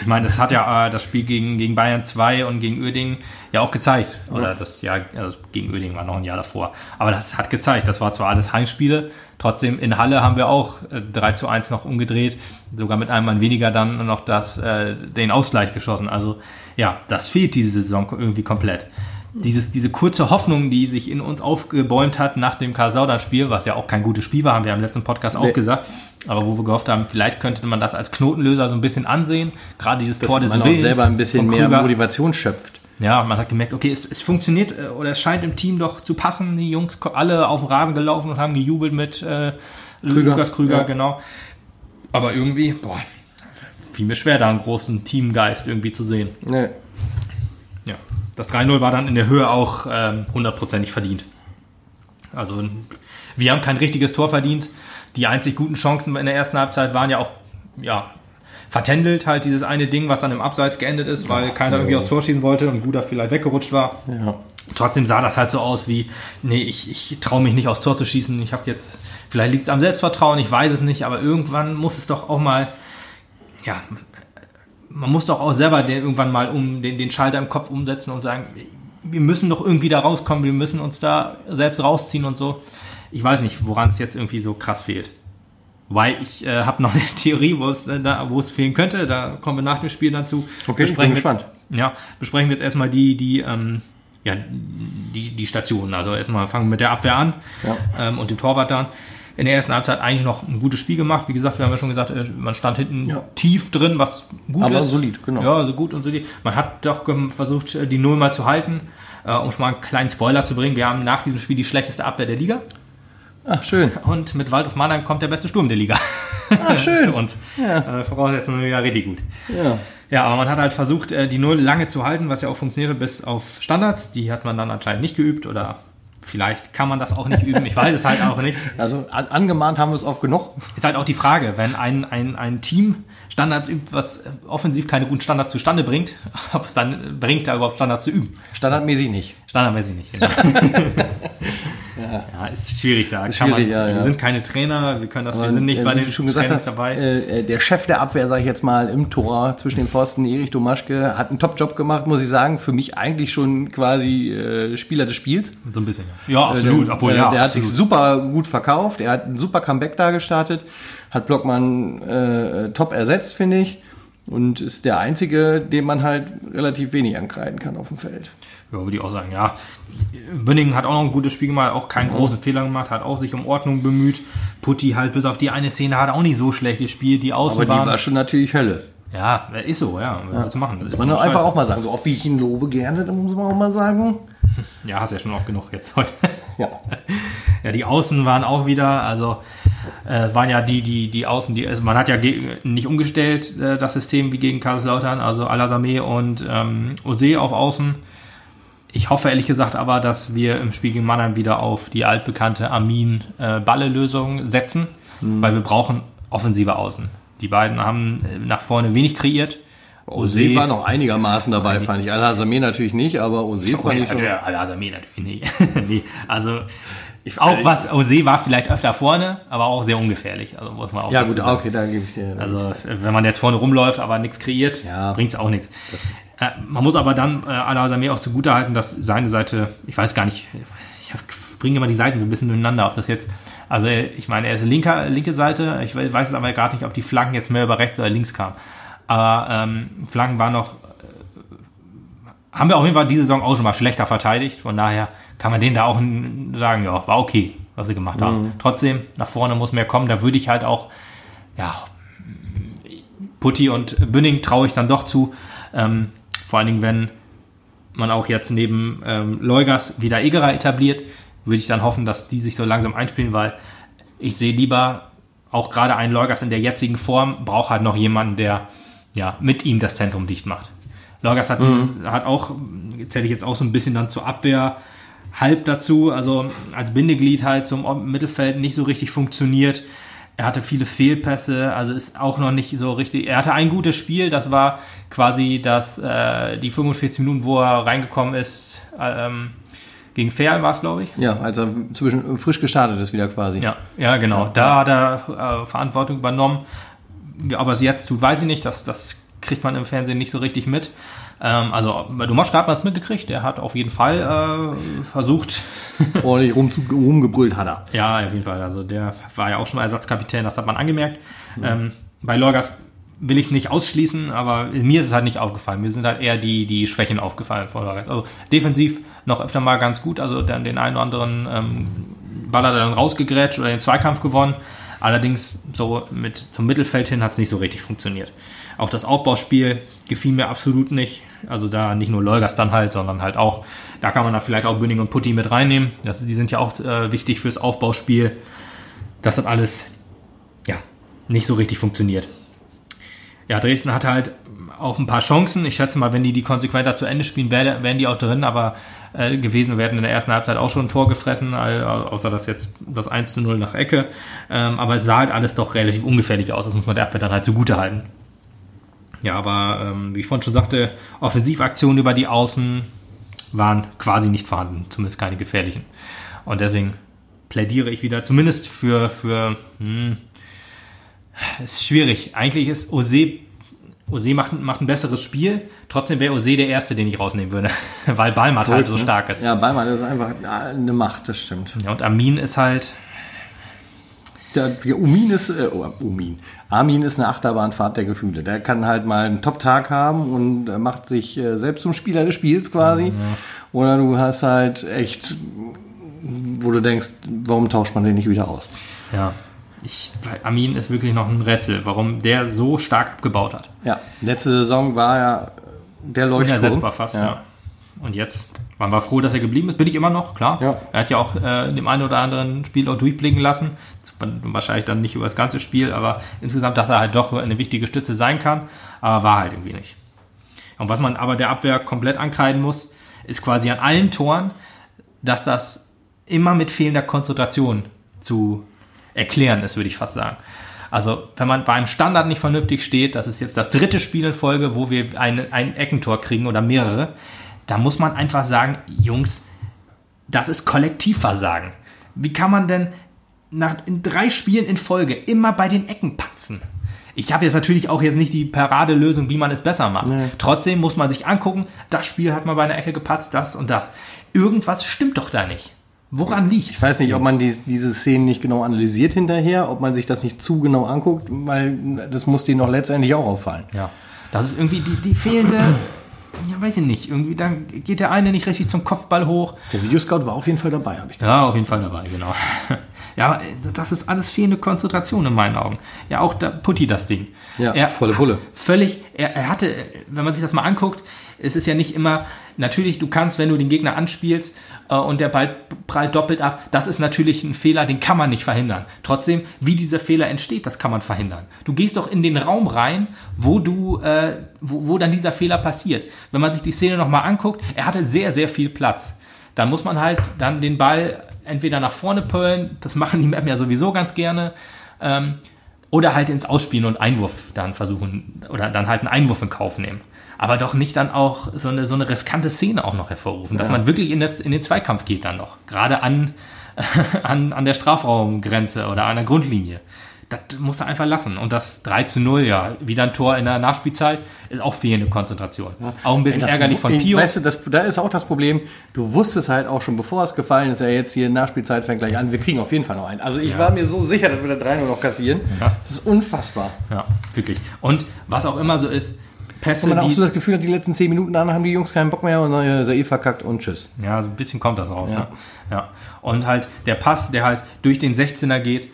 Ich meine, das hat ja äh, das Spiel gegen, gegen Bayern 2 und gegen Uerdingen ja auch gezeigt. Oder das Jahr also gegen Uerdingen war noch ein Jahr davor. Aber das hat gezeigt. Das war zwar alles Heimspiele, trotzdem in Halle haben wir auch äh, 3 zu 1 noch umgedreht. Sogar mit einem Mann weniger dann noch das, äh, den Ausgleich geschossen. Also ja, das fehlt diese Saison irgendwie komplett. Dieses, diese kurze Hoffnung, die sich in uns aufgebäumt hat nach dem Kaiserslautern-Spiel, was ja auch kein gutes Spiel war, haben wir im letzten Podcast auch Nee. gesagt, aber wo wir gehofft haben, vielleicht könnte man das als Knotenlöser so ein bisschen ansehen. Gerade dieses Tor Dass des man auch Willens selber ein bisschen mehr. Motivation schöpft. Ja, man hat gemerkt, okay, es, es funktioniert äh, oder es scheint im Team doch zu passen. Die Jungs alle auf den Rasen gelaufen und haben gejubelt mit äh, Krüger. Lukas Krüger, Ja. genau. Aber irgendwie, boah, fiel mir schwer, da einen großen Teamgeist irgendwie zu sehen. Nee. Das 3-0 war dann in der Höhe auch ähm, hundertprozentig verdient. Also wir haben kein richtiges Tor verdient. Die einzig guten Chancen in der ersten Halbzeit waren ja auch ja, vertändelt, halt dieses eine Ding, was dann im Abseits geendet ist, weil keiner irgendwie aufs Tor schießen wollte und Guda vielleicht weggerutscht war. Ja. Trotzdem sah das halt so aus wie, nee, ich, ich traue mich nicht aufs Tor zu schießen. Ich habe jetzt, vielleicht liegt es am Selbstvertrauen, ich weiß es nicht, aber irgendwann muss es doch auch mal, ja, man muss doch auch selber den, irgendwann mal um den, den Schalter im Kopf umsetzen und sagen, wir müssen doch irgendwie da rauskommen, wir müssen uns da selbst rausziehen und so. Ich weiß nicht, woran es jetzt irgendwie so krass fehlt. Weil ich äh, habe noch eine Theorie, wo es, äh, da, wo es fehlen könnte. Da kommen wir nach dem Spiel dazu. Okay, ich bin gespannt. Ja, besprechen wir jetzt erstmal die, die, ähm, ja, die, die Stationen. Also erstmal fangen wir mit der Abwehr an Ja. ähm, und dem Torwart dann. In der ersten Halbzeit eigentlich noch ein gutes Spiel gemacht. Wie gesagt, wir haben ja schon gesagt, äh, man stand hinten Ja. tief drin, was gut Aber ist. solid, genau. Ja, also gut und solid. Man hat doch versucht, äh, die Null mal zu halten. Äh, um schon mal einen kleinen Spoiler zu bringen, wir haben nach diesem Spiel die schlechteste Abwehr der Liga. Ach, schön. Und mit Waldhof Mannheim kommt der beste Sturm der Liga. Ah, schön. Für uns. Ja. Äh, Voraussetzungen sind ja richtig gut. Ja. Ja, aber man hat halt versucht, die Null lange zu halten, was ja auch funktionierte, bis auf Standards. Die hat man dann anscheinend nicht geübt oder vielleicht kann man das auch nicht üben. Ich weiß es halt auch nicht. Also an, angemahnt haben wir es oft genug. Ist halt auch die Frage, wenn ein, ein, ein Team Standards übt, was äh, offensiv keine guten Standards zustande bringt, ob es dann bringt, da überhaupt Standards zu üben. Standardmäßig nicht. Standard weiß ich nicht. Genau. ja. ist schwierig da. Ist Kann man, schwierig, ja, ja. Wir sind keine Trainer, wir können das, wir sind nicht äh, bei den schon gesagt Trainings hast, dabei. Äh, äh, der Chef der Abwehr, sage ich jetzt mal, im Tor zwischen den Pfosten, Erich Domaschke, hat einen Top-Job gemacht, muss ich sagen. Für mich eigentlich schon quasi äh, Spieler des Spiels. so ein bisschen, ja. Ja, absolut. Äh, Obwohl, der, ja, der hat absolut. sich super gut verkauft. Er hat ein super Comeback da gestartet. Hat Blockmann äh, top ersetzt, finde ich. Und ist der einzige, dem man halt relativ wenig ankreiden kann auf dem Feld. Ja, würde ich auch sagen, ja. Bünningen hat auch noch ein gutes Spiel gemacht, auch keinen großen Fehler gemacht, hat auch sich um Ordnung bemüht. Putti halt bis auf die eine Szene hat auch nicht so schlecht gespielt, die Aber die Außenbahn. war schon natürlich Hölle. ja, ist so, ja. Was zu machen? Das Muss ist man einfach scheiße. auch mal sagen. So oft wie ich ihn lobe gerne, dann muss man auch mal sagen. Ja, hast ja schon oft genug jetzt heute. Ja. Ja, die Außen waren auch wieder, also äh, waren ja die, die, die Außen, die, also man hat ja nicht umgestellt, äh, das System wie gegen Kaiserslautern, also Alasamé und ähm, Ose auf Außen. Ich hoffe ehrlich gesagt aber, dass wir im Spiel gegen Mannheim wieder auf die altbekannte Amin-Balle-Lösung setzen, weil wir brauchen offensive Außen. Die beiden haben äh, nach vorne wenig kreiert. Ose war noch einigermaßen dabei, fand ich. Al-Hazameh natürlich nicht, aber Ose fand ich schon. Alasamé natürlich nicht. nee, also auch was Ose war vielleicht öfter vorne, aber auch sehr ungefährlich. Also muss man auch Ja gut, sagen. okay, da gebe ich dir. Also wenn man jetzt vorne rumläuft, aber nichts kreiert, Ja. bringt es auch nichts. Äh, man muss aber dann äh, Al-Azameh auch zugutehalten, dass seine Seite, ich weiß gar nicht, ich bringe immer die Seiten so ein bisschen durcheinander, ob das jetzt, also ich meine, er ist linker, linke Seite, ich we- weiß es aber gerade nicht, ob die Flanken jetzt mehr über rechts oder links kamen. Aber ähm, Flanken waren noch, äh, haben wir auf jeden Fall diese Saison auch schon mal schlechter verteidigt, von daher kann man denen da auch sagen, ja, war okay, was sie gemacht haben. Trotzdem, nach vorne muss mehr kommen, da würde ich halt auch, ja, Putti und Bünning traue ich dann doch zu. Ähm, vor allen Dingen, wenn man auch jetzt neben ähm, Leugers wieder Egerer etabliert, würde ich dann hoffen, dass die sich so langsam einspielen, weil ich sehe lieber auch gerade einen Leugers in der jetzigen Form, braucht halt noch jemanden, der ja mit ihm das Zentrum dicht macht. Leugers hat, dieses, hat auch, zähle ich jetzt auch so ein bisschen dann zur Abwehr halb dazu, also als Bindeglied halt zum Mittelfeld nicht so richtig funktioniert. Er hatte viele Fehlpässe, also ist auch noch nicht so richtig. Er hatte ein gutes Spiel, das war quasi das, äh, die 45 Minuten, wo er reingekommen ist, ähm, gegen Ferl war es, glaube ich. Ja, als er zwischen frisch gestartet ist wieder quasi. Ja, ja, genau. Da hat er äh, Verantwortung übernommen. Er es jetzt tut, weiß ich nicht. Das, das kriegt man im Fernsehen nicht so richtig mit. Ähm, also bei Domoschka hat man es mitgekriegt. Er hat auf jeden Fall äh, versucht, Ordentlich rum, rumgebrüllt hat er. ja, auf jeden Fall. Also der war ja auch schon mal Ersatzkapitän, das hat man angemerkt. Ähm, bei Lorgas will ich es nicht ausschließen, aber mir ist es halt nicht aufgefallen. Mir sind halt eher die, die Schwächen aufgefallen von Lorgas. Also defensiv noch öfter mal ganz gut, also dann den einen oder anderen ähm, Ball hat er dann rausgegrätscht oder den Zweikampf gewonnen. Allerdings so mit zum Mittelfeld hin hat es nicht so richtig funktioniert. Auch das Aufbauspiel gefiel mir absolut nicht. Also da nicht nur Lolgas dann halt, sondern halt auch, da kann man da vielleicht auch Bünning und Putti mit reinnehmen. Das, die sind ja auch äh, wichtig fürs Aufbauspiel. Das hat alles, ja, nicht so richtig funktioniert. Ja, Dresden hatte halt auch ein paar Chancen. Ich schätze mal, wenn die die konsequenter zu Ende spielen, wär- wären die auch drin, aber äh, gewesen werden in der ersten Halbzeit auch schon ein Tor gefressen, außer das jetzt das 1 zu 0 nach Ecke. Ähm, aber es sah halt alles doch relativ ungefährlich aus. Das muss man der Abwehr dann halt zugute halten. Ja, aber ähm, wie ich vorhin schon sagte, Offensivaktionen über die Außen waren quasi nicht vorhanden, zumindest keine gefährlichen. Und deswegen plädiere ich wieder, zumindest für, für hm, es ist schwierig. Eigentlich ist Ose, Ose macht, macht ein besseres Spiel. Trotzdem wäre Ose der Erste, den ich rausnehmen würde, weil Balmat halt so stark ist. Ja, Ballmann ist einfach eine Macht, das stimmt. Ja, und Amin ist halt, Der, der Umin ist, äh, oh, Umin. Armin ist eine Achterbahnfahrt der Gefühle. Der kann halt mal einen Top-Tag haben und äh, macht sich äh, selbst zum Spieler des Spiels quasi. Oder du hast halt echt, wo du denkst, warum tauscht man den nicht wieder aus? ja, ich, Amin ist wirklich noch ein Rätsel, warum der so stark abgebaut hat. Ja, letzte Saison war ja der Leuchtturm. Unersetzbar fast, ja. Und jetzt waren wir froh, dass er geblieben ist. Bin ich immer noch, klar. Ja. Er hat ja auch äh, in dem einen oder anderen Spiel auch durchblicken lassen. Wahrscheinlich dann nicht über das ganze Spiel, aber insgesamt, dass er halt doch eine wichtige Stütze sein kann. Aber war halt irgendwie nicht. Und was man aber der Abwehr komplett ankreiden muss, ist quasi an allen Toren, dass das immer mit fehlender Konzentration zu erklären ist, würde ich fast sagen. Also, wenn man bei einem Standard nicht vernünftig steht, das ist jetzt das dritte Spiel in Folge, wo wir ein, ein Eckentor kriegen oder mehrere, da muss man einfach sagen, Jungs, das ist Kollektivversagen. Wie kann man denn nach, in drei Spielen in Folge immer bei den Ecken patzen? Ich habe jetzt natürlich auch jetzt nicht die Paradelösung, wie man es besser macht. Trotzdem muss man sich angucken, das Spiel hat mal bei einer Ecke gepatzt, das und das. Irgendwas stimmt doch da nicht. Woran liegt Ich weiß nicht, ob man die, diese Szenen nicht genau analysiert hinterher, ob man sich das nicht zu genau anguckt, weil das muss denen noch letztendlich auch auffallen. Ja. Das ist irgendwie die, die fehlende, ja, weiß ich nicht, irgendwie, dann geht der eine nicht richtig zum Kopfball hoch. Der Videoscout war auf jeden Fall dabei, habe ich gesagt. Ja, auf jeden Fall dabei, genau. Ja, das ist alles fehlende Konzentration in meinen Augen. Ja, auch da Putti das Ding. Ja, er volle Bulle. Völlig, er, er hatte, wenn man sich das mal anguckt, es ist ja nicht immer, natürlich, du kannst, wenn du den Gegner anspielst äh, und der Ball prallt doppelt ab, das ist natürlich ein Fehler, den kann man nicht verhindern. Trotzdem, wie dieser Fehler entsteht, das kann man verhindern. Du gehst doch in den Raum rein, wo du, äh, wo, wo dann dieser Fehler passiert. Wenn man sich die Szene nochmal anguckt, er hatte sehr, sehr viel Platz. Da muss man halt dann den Ball entweder nach vorne pöllen, das machen die Mappen ja sowieso ganz gerne, ähm, oder halt ins Ausspielen und Einwurf dann versuchen, oder dann halt einen Einwurf in Kauf nehmen. Aber doch nicht dann auch so eine, so eine riskante Szene auch noch hervorrufen, dass Ja. man wirklich in, das, in den Zweikampf geht dann noch. Gerade an, an, an der Strafraumgrenze oder an der Grundlinie. Das muss er einfach lassen. Und das 3 zu 0, ja, wieder ein Tor in der Nachspielzeit, ist auch fehlende Konzentration. Auch ein bisschen Das- ärgerlich von Pio. Weißt du, das, da ist auch das Problem, du wusstest halt auch schon, bevor es gefallen ist, ja jetzt hier Nachspielzeit fängt gleich an, wir kriegen auf jeden Fall noch einen. Also ich war mir so sicher, dass wir da 3 nur noch kassieren. Ja. Das ist unfassbar. Ja, wirklich. Und was auch immer so ist, Pässe, Und man auch so das Gefühl hat, die letzten 10 Minuten danach haben die Jungs keinen Bock mehr und dann ist er eh verkackt und tschüss. Ja, so ein bisschen kommt das raus. Ja. Ne? ja. Und halt der Pass, der halt durch den 16er geht,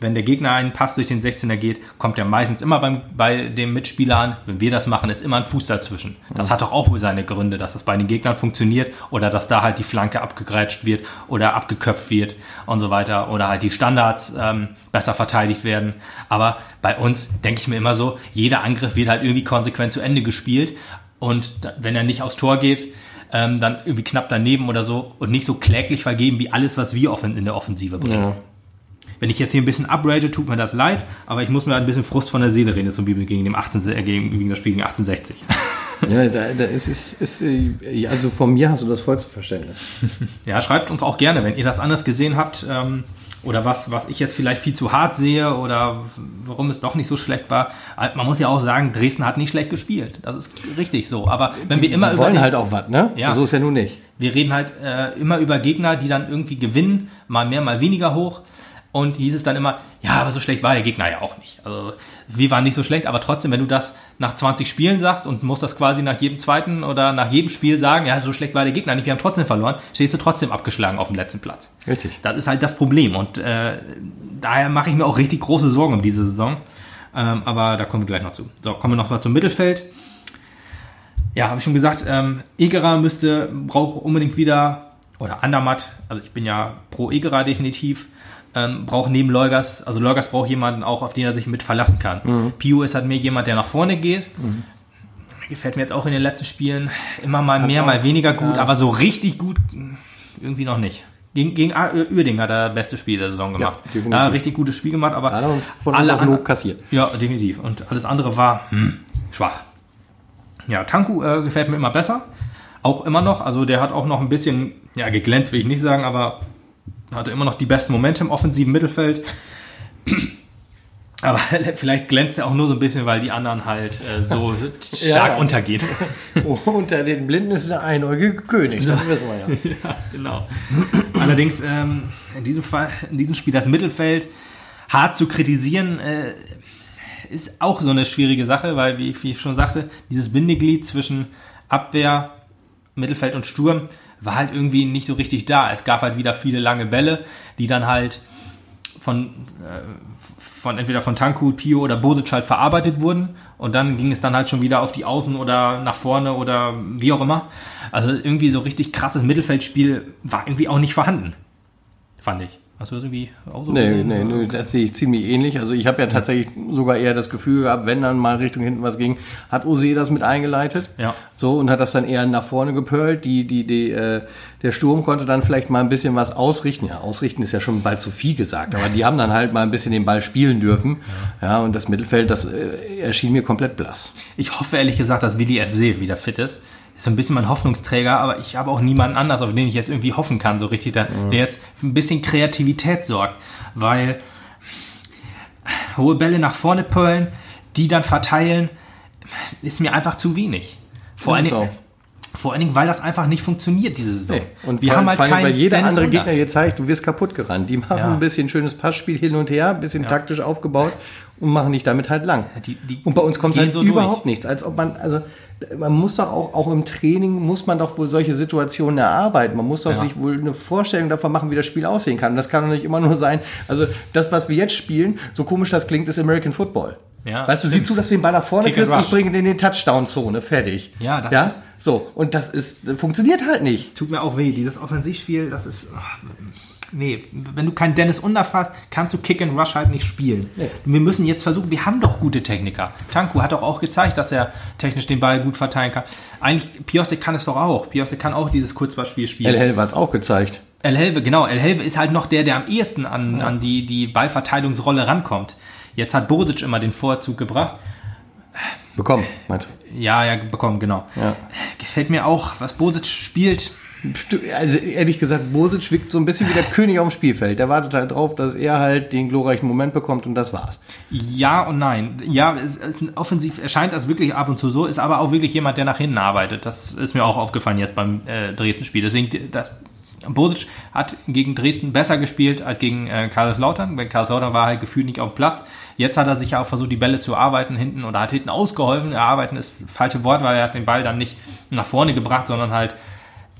wenn der Gegner einen Pass durch den 16er geht, kommt er meistens immer beim, bei dem Mitspieler an. Wenn wir das machen, ist immer ein Fuß dazwischen. Das hat doch auch wohl seine Gründe, dass das bei den Gegnern funktioniert oder dass da halt die Flanke abgegrätscht wird oder abgeköpft wird und so weiter oder halt die Standards ähm, besser verteidigt werden. Aber bei uns denke ich mir immer so, jeder Angriff wird halt irgendwie konsequent zu Ende gespielt und wenn er nicht aufs Tor geht, ähm, dann irgendwie knapp daneben oder so und nicht so kläglich vergeben wie alles, was wir offen in der Offensive bringen. Ja. Wenn ich jetzt hier ein bisschen uprage, tut mir das leid, aber ich muss mir ein bisschen Frust von der Seele reden, zum Beispiel gegen, dem 18, äh, gegen, gegen das Spiel gegen 1860. Ja, da, da ist, ist, ist, äh, also von mir hast du das vollste Verständnis. ja, schreibt uns auch gerne, wenn ihr das anders gesehen habt ähm, oder was, was ich jetzt vielleicht viel zu hart sehe oder warum es doch nicht so schlecht war. Äh, Man muss ja auch sagen, Dresden hat nicht schlecht gespielt. Das ist richtig so. Aber wenn wir immer die wollen den- halt auch was, ne? Ja. So ist ja nun nicht. Wir reden halt äh, immer über Gegner, die dann irgendwie gewinnen, mal mehr, mal weniger hoch. Und hieß es dann immer, ja, aber so schlecht war der Gegner ja auch nicht. Also wir waren nicht so schlecht, aber trotzdem, wenn du das nach 20 Spielen sagst und musst das quasi nach jedem zweiten oder nach jedem Spiel sagen, ja, so schlecht war der Gegner nicht, wir haben trotzdem verloren, stehst du trotzdem abgeschlagen auf dem letzten Platz. Richtig. Das ist halt das Problem und äh, daher mache ich mir auch richtig große Sorgen um diese Saison. Ähm, aber da kommen wir gleich noch zu. So, kommen wir noch mal zum Mittelfeld. Ja, habe ich schon gesagt, ähm, Egerer müsste, braucht unbedingt wieder, oder Andermatt, also ich bin ja pro Egerer definitiv, ähm, braucht neben Leugers, also Leugers braucht jemanden auch, auf den er sich mit verlassen kann. Pio ist halt mehr jemand, der nach vorne geht. Gefällt mir jetzt auch in den letzten Spielen immer mal mehr, auch- mal weniger gut, ja. aber so richtig gut irgendwie noch nicht. Gegen, gegen Uerding hat er das beste Spiel der Saison gemacht. definitiv. Ja, richtig gutes Spiel gemacht, aber Da hat er uns von uns alle Lob kassiert. ja, definitiv. Und alles andere war hm, schwach. Ja, Tanku äh, gefällt mir immer besser. Auch immer noch. Also der hat auch noch ein bisschen, ja, geglänzt will ich nicht sagen, aber hatte immer noch die besten Momente im offensiven Mittelfeld. Aber vielleicht glänzt er auch nur so ein bisschen, weil die anderen halt äh, so stark Ja. untergehen. Unter den Blinden ist der einäugige König, das wissen wir ja. ja, genau. Allerdings ähm, in diesem Fall, in diesem Spiel das Mittelfeld hart zu kritisieren, äh, ist auch so eine schwierige Sache, weil, wie, wie ich schon sagte, dieses Bindeglied zwischen Abwehr, Mittelfeld und Sturm war halt irgendwie nicht so richtig da. Es gab halt wieder viele lange Bälle, die dann halt von, äh, von entweder von Tanku, Pio oder Bosic halt verarbeitet wurden und dann ging es dann halt schon wieder auf die Außen oder nach vorne oder wie auch immer. Also irgendwie so richtig krasses Mittelfeldspiel war irgendwie auch nicht vorhanden, fand ich. Hast du das irgendwie auch so Nee, gesehen? nee, nee, das sehe ich ziemlich ähnlich. Also ich habe ja tatsächlich sogar eher das Gefühl gehabt, wenn dann mal Richtung hinten was ging, hat Ose das mit eingeleitet. Ja. So und hat das dann eher nach vorne gepölt. Die, die, die, äh, der Sturm konnte dann vielleicht mal ein bisschen was ausrichten. Ja, ausrichten ist ja schon bald zu viel gesagt, aber die haben dann halt mal ein bisschen den Ball spielen dürfen. Ja, und das Mittelfeld, das äh, erschien mir komplett blass. Ich hoffe ehrlich gesagt, dass Willi FC wieder fit ist. Ist so ein bisschen mein Hoffnungsträger, aber ich habe auch niemanden anders, auf den ich jetzt irgendwie hoffen kann, so richtig, der, der jetzt für ein bisschen Kreativität sorgt. Weil hohe Bälle nach vorne pöllen, die dann verteilen, ist mir einfach zu wenig. Vor allen Dingen, Vor allen Dingen, weil das einfach nicht funktioniert, diese Saison. Nee. Und wir vor, haben halt keinen weil jeder Dennis andere. Gegner jetzt zeigt, du wirst kaputt gerannt. Die machen Ja. ein bisschen schönes Passspiel hin und her, ein bisschen taktisch aufgebaut und machen dich damit halt lang. Die- die und bei uns kommt halt so überhaupt durch. nichts. Als ob man, also man muss doch auch, auch im Training muss man doch wohl solche Situationen erarbeiten. Man muss doch Ja. sich wohl eine Vorstellung davon machen, wie das Spiel aussehen kann. Und das kann doch nicht immer nur sein. Also das, was wir jetzt spielen, so komisch das klingt, ist American Football. Ja, weißt du, sieh zu, dass du den Ball nach vorne kriegst, ich bringe den in die Touchdown-Zone, fertig. Ja, das ja? ist- So, und das ist, funktioniert halt nicht. tut mir auch weh. Dieses Offensivspiel, das ist. ach, nee, wenn du keinen Dennis hast, kannst du Kick and Rush halt nicht spielen. Nee. Wir müssen jetzt versuchen, wir haben doch gute Techniker. Tanku hat doch auch gezeigt, dass er technisch den Ball gut verteilen kann. Eigentlich, Piosek kann es doch auch. Piosek kann auch dieses Kurzballspiel spielen. El Helve hat es auch gezeigt. El Helve, genau. El Helve ist halt noch der, der am ehesten an, an die, die Ballverteilungsrolle rankommt. Jetzt hat Bosic immer den Vorzug gebracht. Bekommen, meinst du? Ja, ja, bekommen, genau. Ja. Gefällt mir auch, was Bosic spielt. Also ehrlich gesagt, Bosic wirkt so ein bisschen wie der König auf dem Spielfeld. Der wartet halt drauf, dass er halt den glorreichen Moment bekommt und das war's. Ja und nein. Ja, es, es, offensiv erscheint das wirklich ab und zu so, ist aber auch wirklich jemand, der nach hinten arbeitet. Das ist mir auch aufgefallen jetzt beim äh, Dresden-Spiel. Deswegen, das, Bosic hat gegen Dresden besser gespielt als gegen äh, Kaiserslautern. Weil Kaiserslautern war halt gefühlt nicht auf dem Platz. Jetzt hat er sich ja auch versucht, die Bälle zu arbeiten hinten oder hat hinten ausgeholfen. Erarbeiten ist das falsche Wort, weil er hat den Ball dann nicht nach vorne gebracht, sondern halt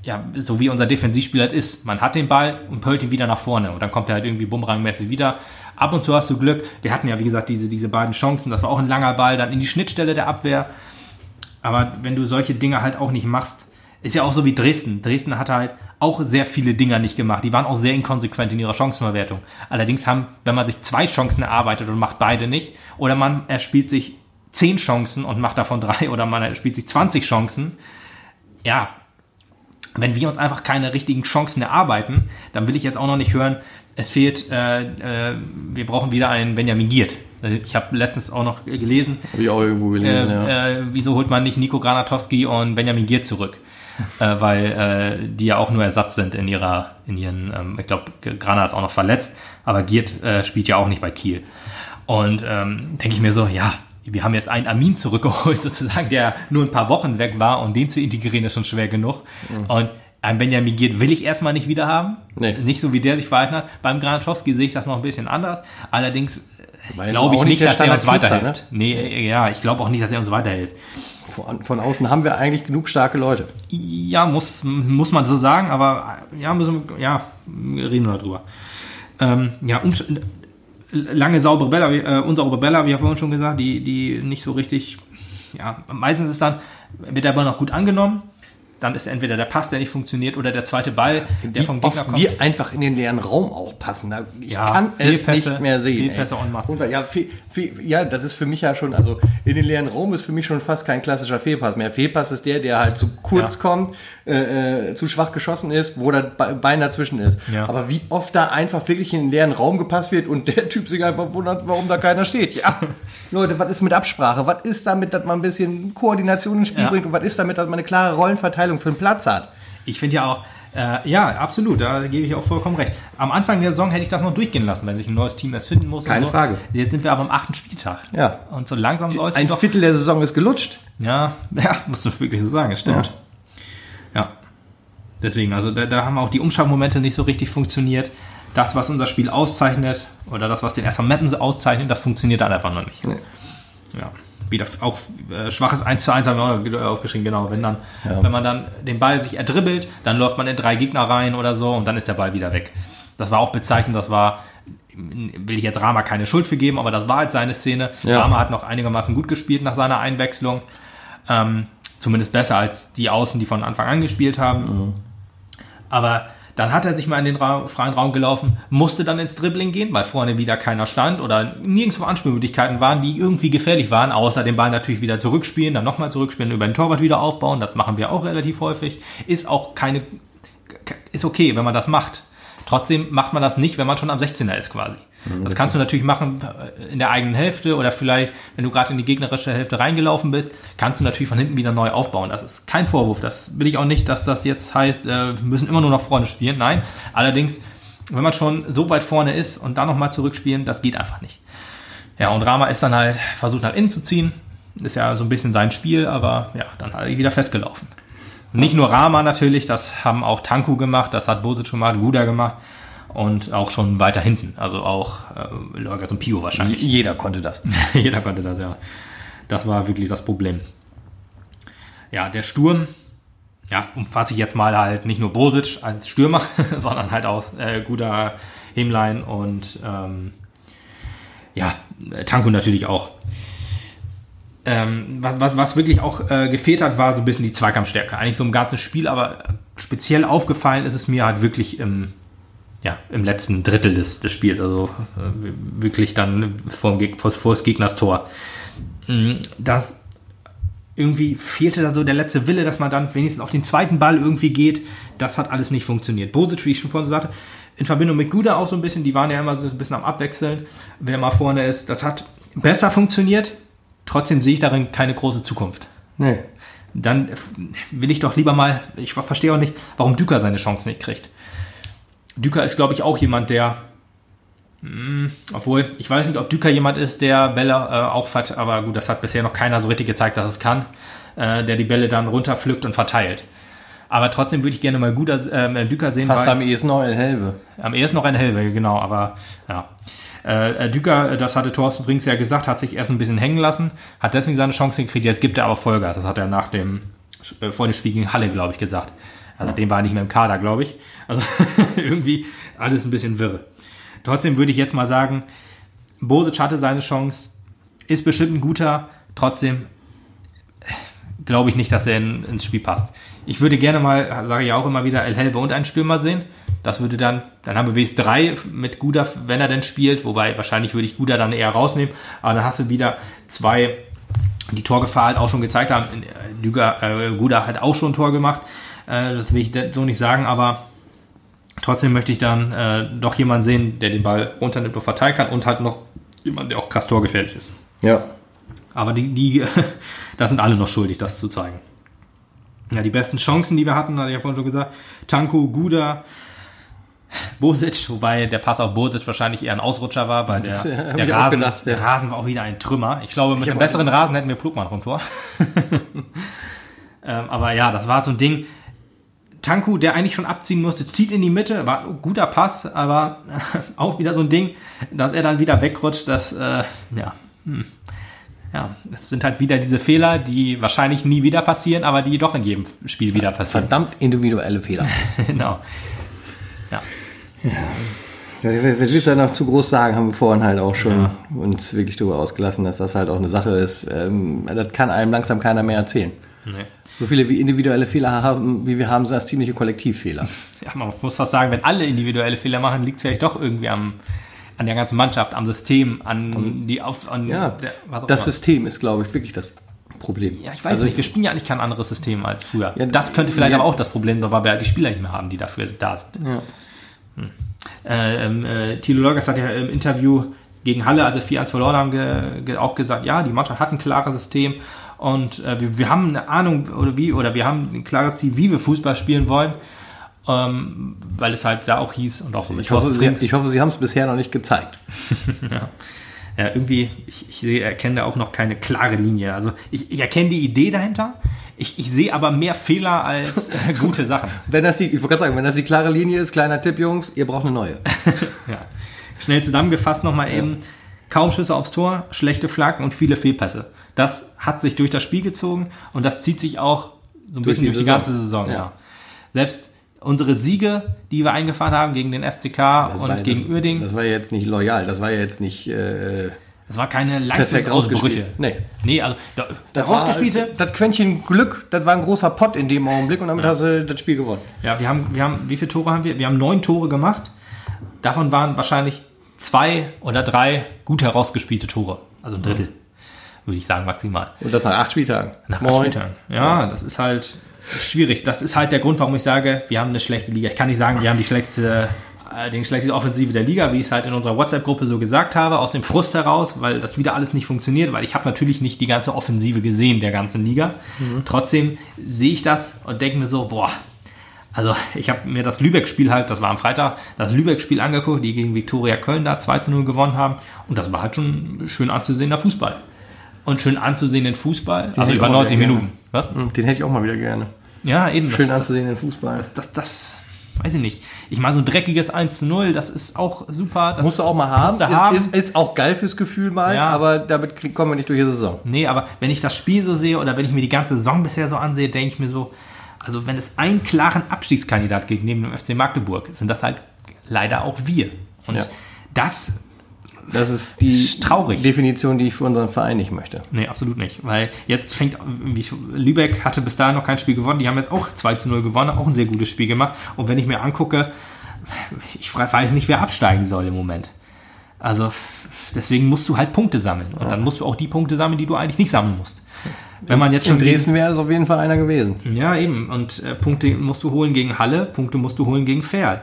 ja, so wie unser Defensivspieler halt ist. Man hat den Ball und pölt ihn wieder nach vorne und dann kommt er halt irgendwie bumerangmäßig wieder. Ab und zu hast du Glück. Wir hatten ja, wie gesagt, diese, diese beiden Chancen. Das war auch ein langer Ball, dann in die Schnittstelle der Abwehr. Aber wenn du solche Dinge halt auch nicht machst, ist ja auch so wie Dresden. Dresden hat halt auch sehr viele Dinger nicht gemacht. Die waren auch sehr inkonsequent in ihrer Chancenverwertung. Allerdings haben, wenn man sich zwei Chancen erarbeitet und macht beide nicht, oder man erspielt sich zehn Chancen und macht davon drei, oder man erspielt sich 20 Chancen, ja, wenn wir uns einfach keine richtigen Chancen erarbeiten, dann will ich jetzt auch noch nicht hören, es fehlt, äh, äh, wir brauchen wieder einen Benjamin Giert. Ich habe letztens auch noch gelesen, Habe ich auch irgendwo gelesen, äh, ja. äh, wieso holt man nicht Nico Granatowski und Benjamin Giert zurück? äh, weil äh, die ja auch nur Ersatz sind in ihrer, in ihren, ähm, ich glaube, Grana ist auch noch verletzt, aber Giert äh, spielt ja auch nicht bei Kiel. Und ähm, denke ich mir so, ja, wir haben jetzt einen Amin zurückgeholt, sozusagen, der nur ein paar Wochen weg war und den zu integrieren ist schon schwer genug. Und ein Benjamin Giert will ich erstmal nicht wieder haben. Nee. Nicht so, wie der sich verhalten hat. Beim Granatowski sehe ich das noch ein bisschen anders. Allerdings glaube ich nicht, dass er uns weiterhilft. Nee, ja, ich glaube auch nicht, dass er uns weiterhilft. Von, von außen haben wir eigentlich genug starke Leute. Ja, muss, muss man so sagen, aber ja, müssen, ja reden wir darüber. Ähm, ja, um, lange saubere Bälle, äh, unsaubere Bälle, wie ja vorhin schon gesagt, die, die nicht so richtig, ja, meistens ist dann, wird der Ball noch gut angenommen, dann ist entweder der Pass, der nicht funktioniert, oder der zweite Ball, der Wie vom Gegner kommt. wir einfach in den leeren Raum auch passen. Ich Ja, kann es nicht mehr sehen. Fehlpässe en masse. Und, ja, fehl, fehl, ja, das ist für mich ja schon, also in den leeren Raum ist für mich schon fast kein klassischer Fehlpass mehr. Fehlpass ist der, der halt zu kurz Ja. kommt, äh, äh, zu schwach geschossen ist, wo das Be- Bein dazwischen ist. Ja. Aber wie oft da einfach wirklich in den leeren Raum gepasst wird und der Typ sich einfach wundert, warum da keiner steht. Ja, Leute, was ist mit Absprache? Was ist damit, dass man ein bisschen Koordination ins Spiel bringt und was ist damit, dass man eine klare Rollenverteilung für den Platz hat? Ich finde ja auch, äh, ja, absolut, da gebe ich auch vollkommen recht. Am Anfang der Saison hätte ich das noch durchgehen lassen, wenn sich ein neues Team erst finden muss. Keine so. Frage. Jetzt sind wir aber am achten Spieltag. Ja. Und so langsam sollte Ein doch Viertel der Saison ist gelutscht. Ja, ja, musst du wirklich so sagen, es stimmt. Ja. Deswegen, also da, da haben auch die Umschaltmomente nicht so richtig funktioniert. Das, was unser Spiel auszeichnet, oder das, was den SV Mappen so auszeichnet, das funktioniert dann einfach noch nicht. Ja. Wieder auch äh, schwaches 1 zu 1 haben wir auch aufgeschrieben, genau. Wenn, dann, wenn man dann den Ball sich erdribbelt, dann läuft man in drei Gegner rein oder so und dann ist der Ball wieder weg. Das war auch bezeichnend, das war, will ich jetzt Rama keine Schuld für geben, aber das war halt seine Szene. Ja. Rama hat noch einigermaßen gut gespielt nach seiner Einwechslung. Ähm, zumindest besser als die Außen, die von Anfang an gespielt haben. Aber dann hat er sich mal in den Ra freien Raum gelaufen, musste dann ins Dribbling gehen, weil vorne wieder keiner stand oder nirgendwo Anspielmöglichkeiten waren, die irgendwie gefährlich waren, außer den Ball natürlich wieder zurückspielen, dann nochmal zurückspielen, über den Torwart wieder aufbauen. Das machen wir auch relativ häufig. Ist auch keine, ist okay, wenn man das macht. Trotzdem macht man das nicht, wenn man schon am 16er ist quasi. Das kannst du natürlich machen äh, in der eigenen Hälfte oder vielleicht, wenn du gerade in die gegnerische Hälfte reingelaufen bist, kannst du natürlich von hinten wieder neu aufbauen. Das ist kein Vorwurf. Das will ich auch nicht, dass das jetzt heißt, äh, wir müssen immer nur nach vorne spielen. Nein, allerdings, wenn man schon so weit vorne ist und dann nochmal zurückspielen, das geht einfach nicht. Ja, und Rama ist dann halt versucht nach innen zu ziehen. Ist ja so ein bisschen sein Spiel, aber ja, dann halt wieder festgelaufen. Nicht nur Rama natürlich, das haben auch Tanku gemacht, das hat Bosic gemacht, Guda gemacht und auch schon weiter hinten. Also auch äh, Lorgas und Pio wahrscheinlich. Jeder konnte das. Jeder konnte das, ja. Das war wirklich das Problem. Ja, der Sturm, ja, umfasse ich jetzt mal halt nicht nur Bosic als Stürmer, sondern halt auch äh, Guda, Hemlein und ähm, ja, Tanko natürlich auch. Ähm, was, was, was wirklich auch äh, gefehlt hat, war so ein bisschen die Zweikampfstärke. Eigentlich so im ganzen Spiel, aber speziell aufgefallen ist es mir halt wirklich im, ja, im letzten Drittel des, des Spiels. Also äh, wirklich dann vor, vor, vor des Gegners Tor. Mm, Das irgendwie fehlte da so der letzte Wille, dass man dann wenigstens auf den zweiten Ball irgendwie geht. Das hat alles nicht funktioniert. Bosic, wie ich schon vorhin sagte, in Verbindung mit Guda auch so ein bisschen, die waren ja immer so ein bisschen am Abwechseln, wer mal vorne ist. Das hat besser funktioniert. Trotzdem sehe ich darin keine große Zukunft. Nee. Dann will ich doch lieber mal, ich verstehe auch nicht, warum Düker seine Chance nicht kriegt. Düker ist, glaube ich, auch jemand, der, mh, obwohl, ich weiß nicht, ob Düker jemand ist, der Bälle äh, auch hat, aber gut, das hat bisher noch keiner so richtig gezeigt, dass es kann, äh, der die Bälle dann runterpflückt und verteilt. Aber trotzdem würde ich gerne mal Guda, äh, Düker sehen. Fast am ehesten noch El Helve. am ehesten noch ein Hellwege, genau, aber ja. Äh, Düker, das hatte Thorsten Frings ja gesagt, hat sich erst ein bisschen hängen lassen, hat deswegen seine Chance gekriegt, jetzt gibt er aber Vollgas. Das hat er nach dem, äh, vor dem Spiel gegen Halle, glaube ich, gesagt. Also dem war er nicht mehr im Kader, glaube ich. Also irgendwie alles ein bisschen wirre. Trotzdem würde ich jetzt mal sagen, Bosic hatte seine Chance, ist bestimmt ein guter, trotzdem glaube ich nicht, dass er in, ins Spiel passt. Ich würde gerne mal, sage ich auch immer wieder, El Helve und einen Stürmer sehen. Das würde dann, dann haben wir wenigstens drei mit Guda, wenn er denn spielt, wobei wahrscheinlich würde ich Guda dann eher rausnehmen, aber dann hast du wieder zwei, die Torgefahr halt auch schon gezeigt haben. Lüger, äh, Guda hat auch schon ein Tor gemacht, äh, das will ich so nicht sagen, aber trotzdem möchte ich dann äh, doch jemanden sehen, der den Ball runternimmt und verteilen kann und halt noch jemand, der auch krass torgefährlich ist. Ja. Aber die, die, da sind alle noch schuldig, das zu zeigen. Ja, die besten Chancen, die wir hatten, hatte ich ja vorhin schon gesagt, Tanko, Guda, Bosic, wobei der Pass auf Bosic wahrscheinlich eher ein Ausrutscher war, weil der, Das, äh, der, auch Rasen, gedacht, ja. der Rasen war auch wieder ein Trümmer. Ich glaube, mit Ich einem besseren Rasen hätten wir Plugmann vom Tor. ähm, aber ja, das war so ein Ding. Tanku, der eigentlich schon abziehen musste, zieht in die Mitte, war ein guter Pass, aber auch wieder so ein Ding, dass er dann wieder wegrutscht, das, äh, ja, hm. ja, es sind halt wieder diese Fehler, die wahrscheinlich nie wieder passieren, aber die doch in jedem Spiel wieder passieren. Verdammt individuelle Fehler. genau. Ja. Ja, wer will es da noch zu groß sagen, haben wir vorhin halt auch schon uns wirklich darüber ausgelassen, dass das halt auch eine Sache ist. Ähm, das kann einem langsam keiner mehr erzählen. Nee. So viele wie individuelle Fehler haben, wie wir haben, sind das ziemliche Kollektivfehler. ja, man muss fast sagen, wenn alle individuelle Fehler machen, liegt es vielleicht doch irgendwie am, an der ganzen Mannschaft, am System, an die auf, an Ja, der, das immer. System ist, glaube ich, wirklich das Problem. Ja, ich weiß Also nicht, wir spielen ja eigentlich kein anderes System als früher. Ja, das könnte vielleicht ja. aber auch das Problem sein, weil wir halt die Spieler nicht mehr haben, die dafür da sind. Ja. Äh, ähm, äh, Thilo Lorgas hat ja im Interview gegen Halle, als wir 4-1 verloren haben, ge, ge, auch gesagt, ja, die Mannschaft hat ein klares System und äh, wir, wir haben eine Ahnung oder wie, oder wir haben ein klares Ziel, wie wir Fußball spielen wollen, ähm, weil es halt da auch hieß und auch so Ich hoffe, Sie, ich hoffe, Sie haben es bisher noch nicht gezeigt. Ja. Ja, irgendwie, ich, ich sehe, erkenne da auch noch keine klare Linie. Also ich, ich erkenne die Idee dahinter. Ich, ich sehe aber mehr Fehler als äh, gute Sachen. Wenn das die, ich wollte gerade sagen, wenn das die klare Linie ist, kleiner Tipp, Jungs, ihr braucht eine neue. Ja. Schnell zusammengefasst nochmal eben. Kaum Schüsse aufs Tor, schlechte Flanken und viele Fehlpässe. Das hat sich durch das Spiel gezogen und das zieht sich auch so ein bisschen die durch die Saison. ganze Saison. Ja. Ja. Selbst unsere Siege, die wir eingefahren haben gegen den FCK und war, gegen das, Uerdingen, Das war ja jetzt nicht loyal, das war ja jetzt nicht äh, das war keine Leistungsausbrüche. Nee. Nee, also da, Das war- rausgespielte, Das Quäntchen Glück, das war ein großer Pott in dem Augenblick und damit hast du das Spiel gewonnen. Ja, wir haben, wir haben, wie viele Tore haben wir? Wir haben neun Tore gemacht. Davon waren wahrscheinlich zwei oder drei gut herausgespielte Tore. Also ein Drittel, würde ich sagen, maximal. Und das nach acht Spieltagen. Nach acht Spieltagen. Ja, das ist halt schwierig. Das ist halt der Grund, warum ich sage, wir haben eine schlechte Liga. Ich kann nicht sagen, wir haben die schlechteste, äh, den schlechteste Offensive der Liga, wie ich es halt in unserer WhatsApp-Gruppe so gesagt habe, aus dem Frust heraus, weil das wieder alles nicht funktioniert, weil ich habe natürlich nicht die ganze Offensive gesehen der ganzen Liga. Trotzdem sehe ich das und denke mir so, boah, also ich habe mir das Lübeck-Spiel halt, das war am Freitag, das Lübeck-Spiel angeguckt, die gegen Viktoria Köln da 2 zu 0 gewonnen haben. Und das war halt schon schön anzusehender Fußball. Und schön anzusehenden Fußball, also hätte ich über auch mal 90 wieder Minuten. Was? Den hätte ich auch mal wieder gerne. Ja, eben. Schön das, anzusehen in Fußball. das, das, weiß ich nicht. Ich meine, so ein dreckiges 1 zu 0, das ist auch super. Das Musst du auch mal haben. haben. Ist, ist, ist auch geil fürs Gefühl mal, Ja. aber damit krieg, kommen wir nicht durch die Saison. Nee, aber wenn ich das Spiel so sehe oder wenn ich mir die ganze Saison bisher so ansehe, denke ich mir so, also wenn es einen klaren Abstiegskandidat gibt neben dem FC Magdeburg, sind das halt leider auch wir. Und Ja. das, Das ist die Ist traurig. Definition, die ich für unseren Verein nicht möchte. nee, absolut nicht. Weil jetzt fängt, wie ich, Lübeck hatte bis dahin noch kein Spiel gewonnen, die haben jetzt auch 2 zu 0 gewonnen, auch ein sehr gutes Spiel gemacht. Und wenn ich mir angucke, ich weiß nicht, wer absteigen soll im Moment. Also deswegen musst du halt Punkte sammeln. Und dann musst du auch die Punkte sammeln, die du eigentlich nicht sammeln musst. Wenn man jetzt In schon gegen- Dresden wäre es auf jeden Fall einer gewesen. Ja, eben. Und äh, Punkte musst du holen gegen Halle, Punkte musst du holen gegen Pferd.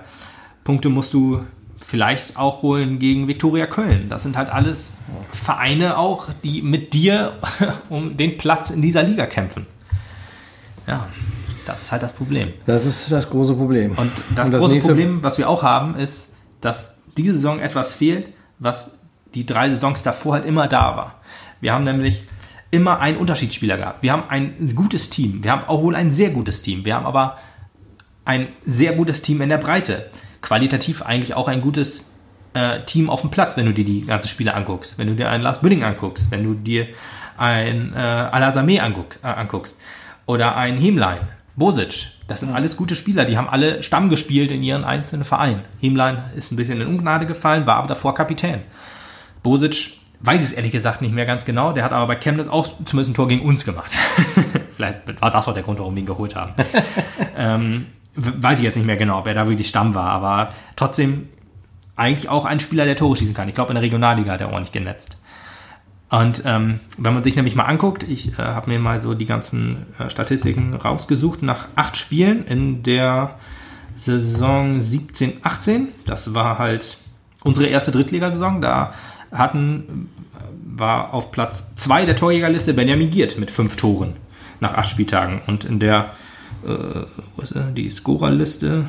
Punkte musst du vielleicht auch holen gegen Viktoria Köln. Das sind halt alles Vereine auch, die mit dir um den Platz in dieser Liga kämpfen. Ja, das ist halt das Problem. Das ist das große Problem. Und das Und große nächste- Problem, was wir auch haben, ist, dass diese Saison etwas fehlt, was die drei Saisons davor halt immer da war. Wir haben nämlich immer einen Unterschiedsspieler gehabt. Wir haben ein gutes Team. Wir haben auch wohl ein sehr gutes Team. Wir haben aber ein sehr gutes Team in der Breite. Qualitativ eigentlich auch ein gutes äh, Team auf dem Platz, wenn du dir die ganzen Spiele anguckst. Wenn du dir einen Lars Büdding anguckst, wenn du dir ein äh, Alasameh anguckst, äh, anguckst oder ein Hemlein, Bosic. Das sind alles gute Spieler, die haben alle Stamm gespielt in ihren einzelnen Vereinen. Hemlein ist ein bisschen in Ungnade gefallen, war aber davor Kapitän. Bosic weiß ich es ehrlich gesagt nicht mehr ganz genau. Der hat aber bei Chemnitz auch zumindest ein Tor gegen uns gemacht. Vielleicht war das auch der Grund, warum wir ihn geholt haben. ähm, weiß ich jetzt nicht mehr genau, ob er da wirklich Stamm war. Aber trotzdem eigentlich auch ein Spieler, der Tore schießen kann. Ich glaube, in der Regionalliga hat er ordentlich genetzt. Und ähm, wenn man sich nämlich mal anguckt, ich äh, habe mir mal so die ganzen äh, Statistiken rausgesucht nach acht Spielen in der Saison 17, 18. Das war halt unsere erste Drittligasaison. Da hatten, äh, war auf Platz 2 der Torjägerliste Benjamin Giert mit fünf Toren nach acht Spieltagen. Und in der äh, was ist das? die Scorerliste.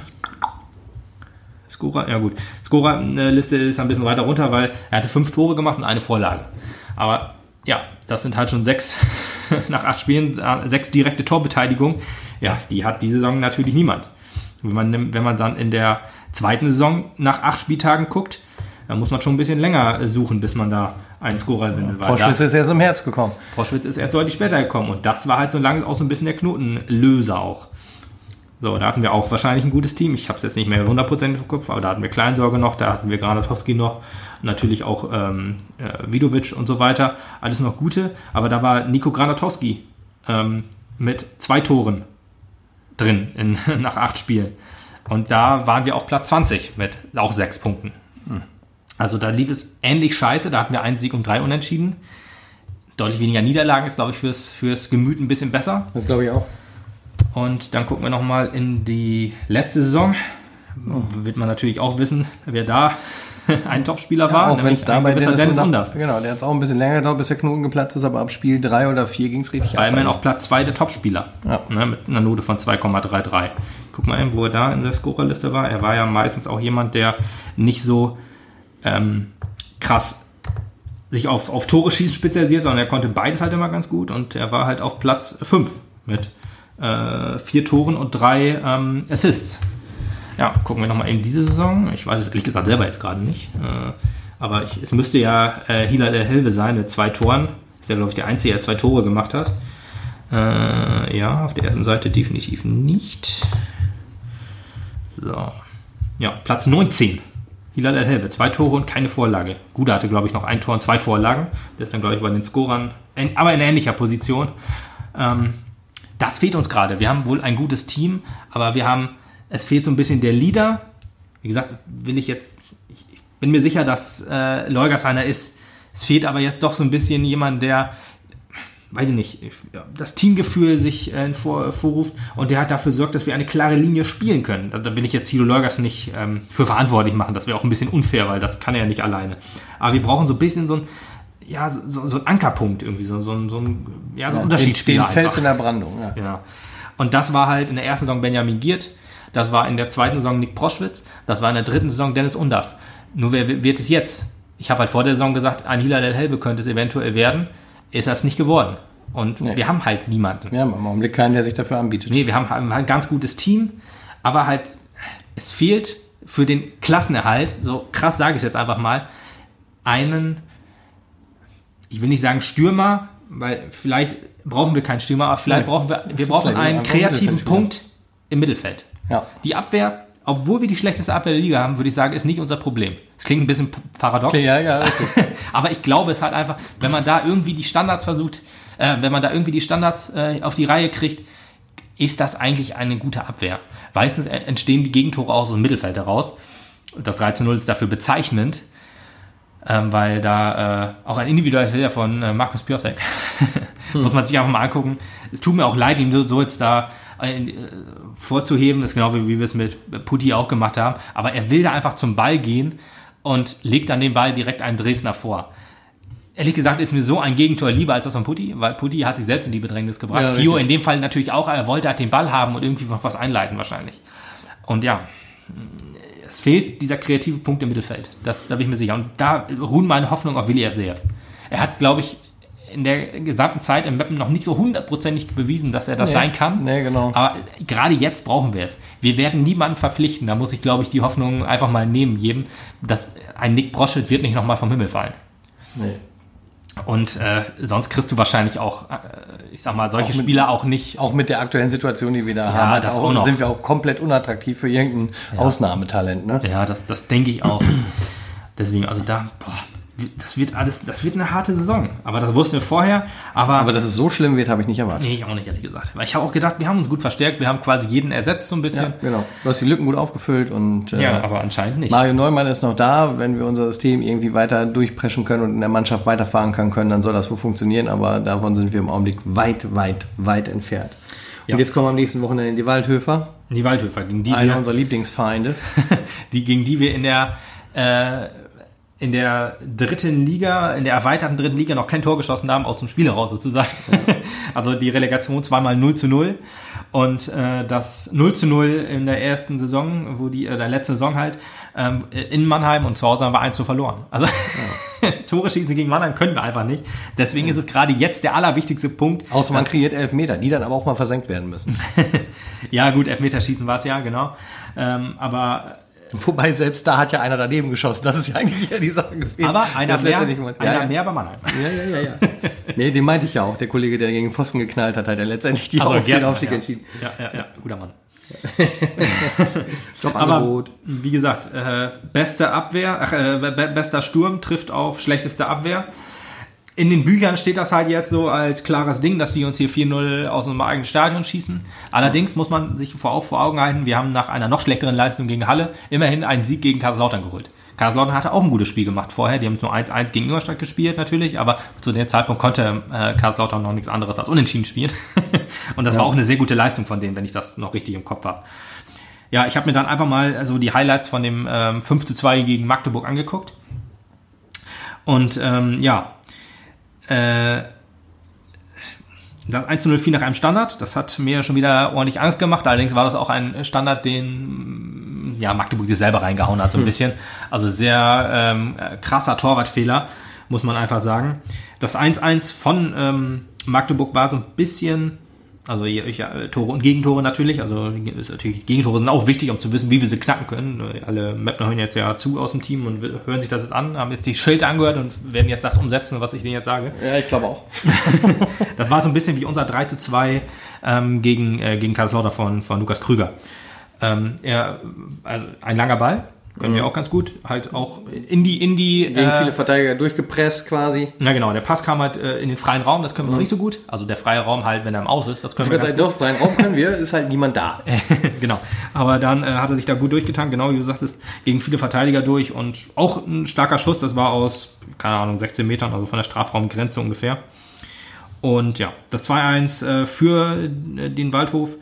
Scorer, ja gut. Scorer-Liste ist ein bisschen weiter runter, weil er hatte fünf Tore gemacht und eine Vorlage. Aber ja, das sind halt schon sechs, nach acht Spielen, äh, sechs direkte Torbeteiligung. Ja, die hat diese Saison natürlich niemand. Wenn man, wenn man dann in der zweiten Saison nach acht Spieltagen guckt, dann muss man schon ein bisschen länger äh, suchen, bis man da einen Scorer findet. weil da- Proschwitz ist erst im Herz gekommen. Proschwitz ist erst deutlich später gekommen und das war halt so lange auch so ein bisschen der Knotenlöser auch. So, da hatten wir auch wahrscheinlich ein gutes Team. Ich habe es jetzt nicht mehr hundertprozentig im Kopf, aber da hatten wir Kleinsorge noch, da hatten wir Granatowski noch, natürlich auch ähm, äh, Vidovic und so weiter. Alles noch gute, aber da war Nico Granatowski ähm, mit zwei Toren drin in, nach acht Spielen. Und da waren wir auf Platz 20 mit auch sechs Punkten. Also da lief es ähnlich scheiße. Da hatten wir einen Sieg und drei Unentschieden. Deutlich weniger Niederlagen ist, glaube ich, fürs, fürs Gemüt ein bisschen besser. Das glaube ich auch. Und dann gucken wir nochmal in die letzte Saison. Wird man natürlich auch wissen, wer da ein Topspieler war. auch wenn es da ein bei gewisser Dennis, Dennis Undaff, genau, der hat es auch ein bisschen länger gedauert, bis der Knoten geplatzt ist, aber ab Spiel 3 oder 4 ging es richtig War ab. immerhin auf Platz 2 der Topspieler. Ja. Ne, mit einer Note von 2,33. Guck mal, eben, wo er da in der Scorerliste war. Er war ja meistens auch jemand, der nicht so ähm, krass sich auf, auf Tore schießen spezialisiert, sondern er konnte beides halt immer ganz gut und er war halt auf Platz 5 mit äh, vier Toren und drei ähm, Assists. Ja, gucken wir nochmal eben diese Saison. Ich weiß es ehrlich gesagt selber jetzt gerade nicht. Äh, aber ich, es müsste ja äh, Hilal El Helve sein mit zwei Toren. Ist ja, glaube ich, der Einzige, der zwei Tore gemacht hat. Äh, ja, auf der ersten Seite definitiv nicht. So. Ja, Platz 19. Hilal El Helve, zwei Tore und keine Vorlage. Guda hatte, glaube ich, noch ein Tor und zwei Vorlagen. Der ist dann, glaube ich, bei den Scorern, aber in ähnlicher Position. Ähm, das fehlt uns gerade. Wir haben wohl ein gutes Team, aber wir haben, es fehlt so ein bisschen der Leader. Wie gesagt, will ich jetzt, ich, ich bin mir sicher, dass äh, Leugers einer ist. Es fehlt aber jetzt doch so ein bisschen jemand, der, weiß ich nicht, das Teamgefühl sich äh, vor, vorruft und der hat dafür sorgt, dass wir eine klare Linie spielen können. Da, da will ich jetzt Thilo Leugers nicht ähm, für verantwortlich machen. Das wäre auch ein bisschen unfair, weil das kann er ja nicht alleine. Aber wir brauchen so ein bisschen so ein, ja, so, so, ein Ankerpunkt irgendwie, so, so, ein- so ein, ja, so ein Unterschiedsspieler Den Fels einfach. in der Brandung. Ja. Ja. Und das war halt in der ersten Saison Benjamin Giert, das war in der zweiten Saison Nick Proschwitz, das war in der dritten Saison Dennis Undaff. Nur wer wird es jetzt? Ich habe halt vor der Saison gesagt, ein Hilal El Helbe könnte es eventuell werden. Ist das nicht geworden. Und Nee. wir haben halt niemanden. Wir haben im Augenblick keinen, der sich dafür anbietet. Nee, wir haben haben ein ganz gutes Team, aber halt, es fehlt für den Klassenerhalt, so krass sage ich es jetzt einfach mal, einen, ich will nicht sagen Stürmer, weil vielleicht brauchen wir keinen Stürmer, aber vielleicht Nee. brauchen wir, wir brauchen einen kreativen. Punkt im Mittelfeld. Ja. Die Abwehr, obwohl wir die schlechteste Abwehr der Liga haben, würde ich sagen, ist nicht unser Problem. Es klingt ein bisschen paradox. Ja, ja, richtig. Aber ich glaube, es halt einfach, wenn man da irgendwie die Standards versucht, äh, wenn man da irgendwie die Standards äh, auf die Reihe kriegt, ist das eigentlich eine gute Abwehr. Meistens entstehen die Gegentore aus dem Mittelfeld heraus. Das 3 zu 0 ist dafür bezeichnend, ähm, weil da äh, auch ein individueller Fehler von äh, Markus Piosek, muss man sich einfach mal angucken. Es tut mir auch leid, ihm so so jetzt da vorzuheben, das ist genau wie, wie wir es mit Putti auch gemacht haben, aber er will da einfach zum Ball gehen und legt dann den Ball direkt einem Dresdner vor. Ehrlich gesagt ist mir so ein Gegentor lieber als das von Putti, weil Putti hat sich selbst in die Bedrängnis gebracht. Ja, Pio in dem Fall natürlich auch, er wollte halt den Ball haben und irgendwie noch was einleiten wahrscheinlich. Und ja, es fehlt dieser kreative Punkt im Mittelfeld. Das, da bin ich mir sicher. Und da ruhen meine Hoffnungen auf Willi Avseev. Er hat, glaube ich, in der gesamten Zeit im Mappen noch nicht so hundertprozentig bewiesen, dass er das Nee. sein kann. Nee, genau. Aber gerade jetzt brauchen wir es. Wir werden niemanden verpflichten. Da muss ich, glaube ich, die Hoffnung einfach mal nehmen, jedem, dass ein Nick Broschelt wird nicht nochmal vom Himmel fallen. Nee. Und äh, sonst kriegst du wahrscheinlich auch, äh, ich sag mal, solche Auch mit- Spieler auch nicht. Auch mit der aktuellen Situation, die wir da haben, hat das auch, sind wir auch komplett unattraktiv für irgendein Ausnahmetalent. Ne? Ja, das, das denke ich auch. Deswegen, also da, boah, das wird alles, das wird eine harte Saison. Aber das wussten wir vorher. Aber, Aber dass es so schlimm wird, habe ich nicht erwartet. nee, ich auch nicht, ehrlich gesagt. Weil ich habe auch gedacht, wir haben uns gut verstärkt. Wir haben quasi jeden ersetzt so ein bisschen. Ja, genau. Du hast die Lücken gut aufgefüllt und äh, Ja, aber anscheinend nicht. Mario Neumann ist noch da. Wenn wir unser System irgendwie weiter durchpreschen können und in der Mannschaft weiterfahren kann, können, dann soll das wohl funktionieren. Aber davon sind wir im Augenblick weit, weit, weit entfernt. Und Ja. jetzt kommen wir am nächsten Wochenende in die Waldhöfer. Die Waldhöfer, gegen die, Einer wir, unserer Lieblingsfeinde. die, gegen die wir in der, äh, in der dritten Liga, in der erweiterten dritten Liga noch kein Tor geschossen haben, aus dem Spiel heraus sozusagen. Also die Relegation zweimal 0 zu 0 und äh, das 0 zu 0 in der ersten Saison, wo die, äh, der letzte Saison halt, ähm, in Mannheim und zu Hause haben wir 1 zu verloren. Also Tore schießen gegen Mannheim können wir einfach nicht. Deswegen ist es gerade jetzt der allerwichtigste Punkt. Außer man kreiert Elfmeter, die dann aber auch mal versenkt werden müssen. ja gut, Elfmeterschießen war es ja, genau. Ähm, aber Wobei selbst da hat ja einer daneben geschossen. Das ist ja eigentlich ja die Sache gewesen. aber einer mehr, einer ja, ja. mehr bei Mannheim. Ja, ja, ja, ja. nee, den meinte ich ja auch. Der Kollege, der gegen den Pfosten geknallt hat, hat ja letztendlich die Also, auf, den Aufstieg ja. entschieden. Ja, ja, ja, guter Mann. Jobangebot. Aber wie gesagt, äh, beste Abwehr, ach, äh, be bester Sturm trifft auf schlechteste Abwehr. In den Büchern steht das halt jetzt so als klares Ding, dass die uns hier 4-0 aus unserem eigenen Stadion schießen. Allerdings muss man sich vor, auch vor Augen halten, wir haben nach einer noch schlechteren Leistung gegen Halle immerhin einen Sieg gegen Kaiserslautern geholt. Kaiserslautern hatte auch ein gutes Spiel gemacht vorher. Die haben nur 1-1 gegen Ingolstadt gespielt natürlich, aber zu dem Zeitpunkt konnte äh, Kaiserslautern noch nichts anderes als unentschieden spielen. Und das war auch eine sehr gute Leistung von denen, wenn ich das noch richtig im Kopf habe. Ja, ich habe mir dann einfach mal also die Highlights von dem ähm, 5 zu 2 gegen Magdeburg angeguckt. Und ähm, ja, äh, das 1 zu 0 fiel nach einem Standard. Das hat mir schon wieder ordentlich Angst gemacht. Allerdings war das auch ein Standard, den ja, Magdeburg sich selber reingehauen hat, so ein bisschen. Also sehr ähm, krasser Torwartfehler, muss man einfach sagen. Das 1-1 von ähm, Magdeburg war so ein bisschen, also ja, Tore und Gegentore natürlich. Also ist natürlich, Gegentore sind auch wichtig, um zu wissen, wie wir sie knacken können. Alle Mapner hören jetzt ja zu aus dem Team und hören sich das jetzt an, haben jetzt die Schilder angehört und werden jetzt das umsetzen, was ich denen jetzt sage. Ja, ich glaube auch. Das war so ein bisschen wie unser 3 zu 2 ähm, gegen, äh, gegen Karlslautern von, von Lukas Krüger. Ähm, er, also ein langer Ball, können wir auch ganz gut. Halt auch in die, in die. Gegen äh, viele Verteidiger durchgepresst quasi. na genau, der Pass kam halt äh, in den freien Raum, das können wir noch nicht so gut. Also der freie Raum halt, wenn er im Aus ist, das können wir Ich würde ganz sagen, doch, freien Raum können wir, ist halt niemand da. genau. Aber dann äh, hat er sich da gut durchgetan, genau wie du sagtest, gegen viele Verteidiger durch und auch ein starker Schuss, das war aus, keine Ahnung, 16 Metern, also von der Strafraumgrenze ungefähr. Und ja, das 2-1 äh, für äh, den Waldhof.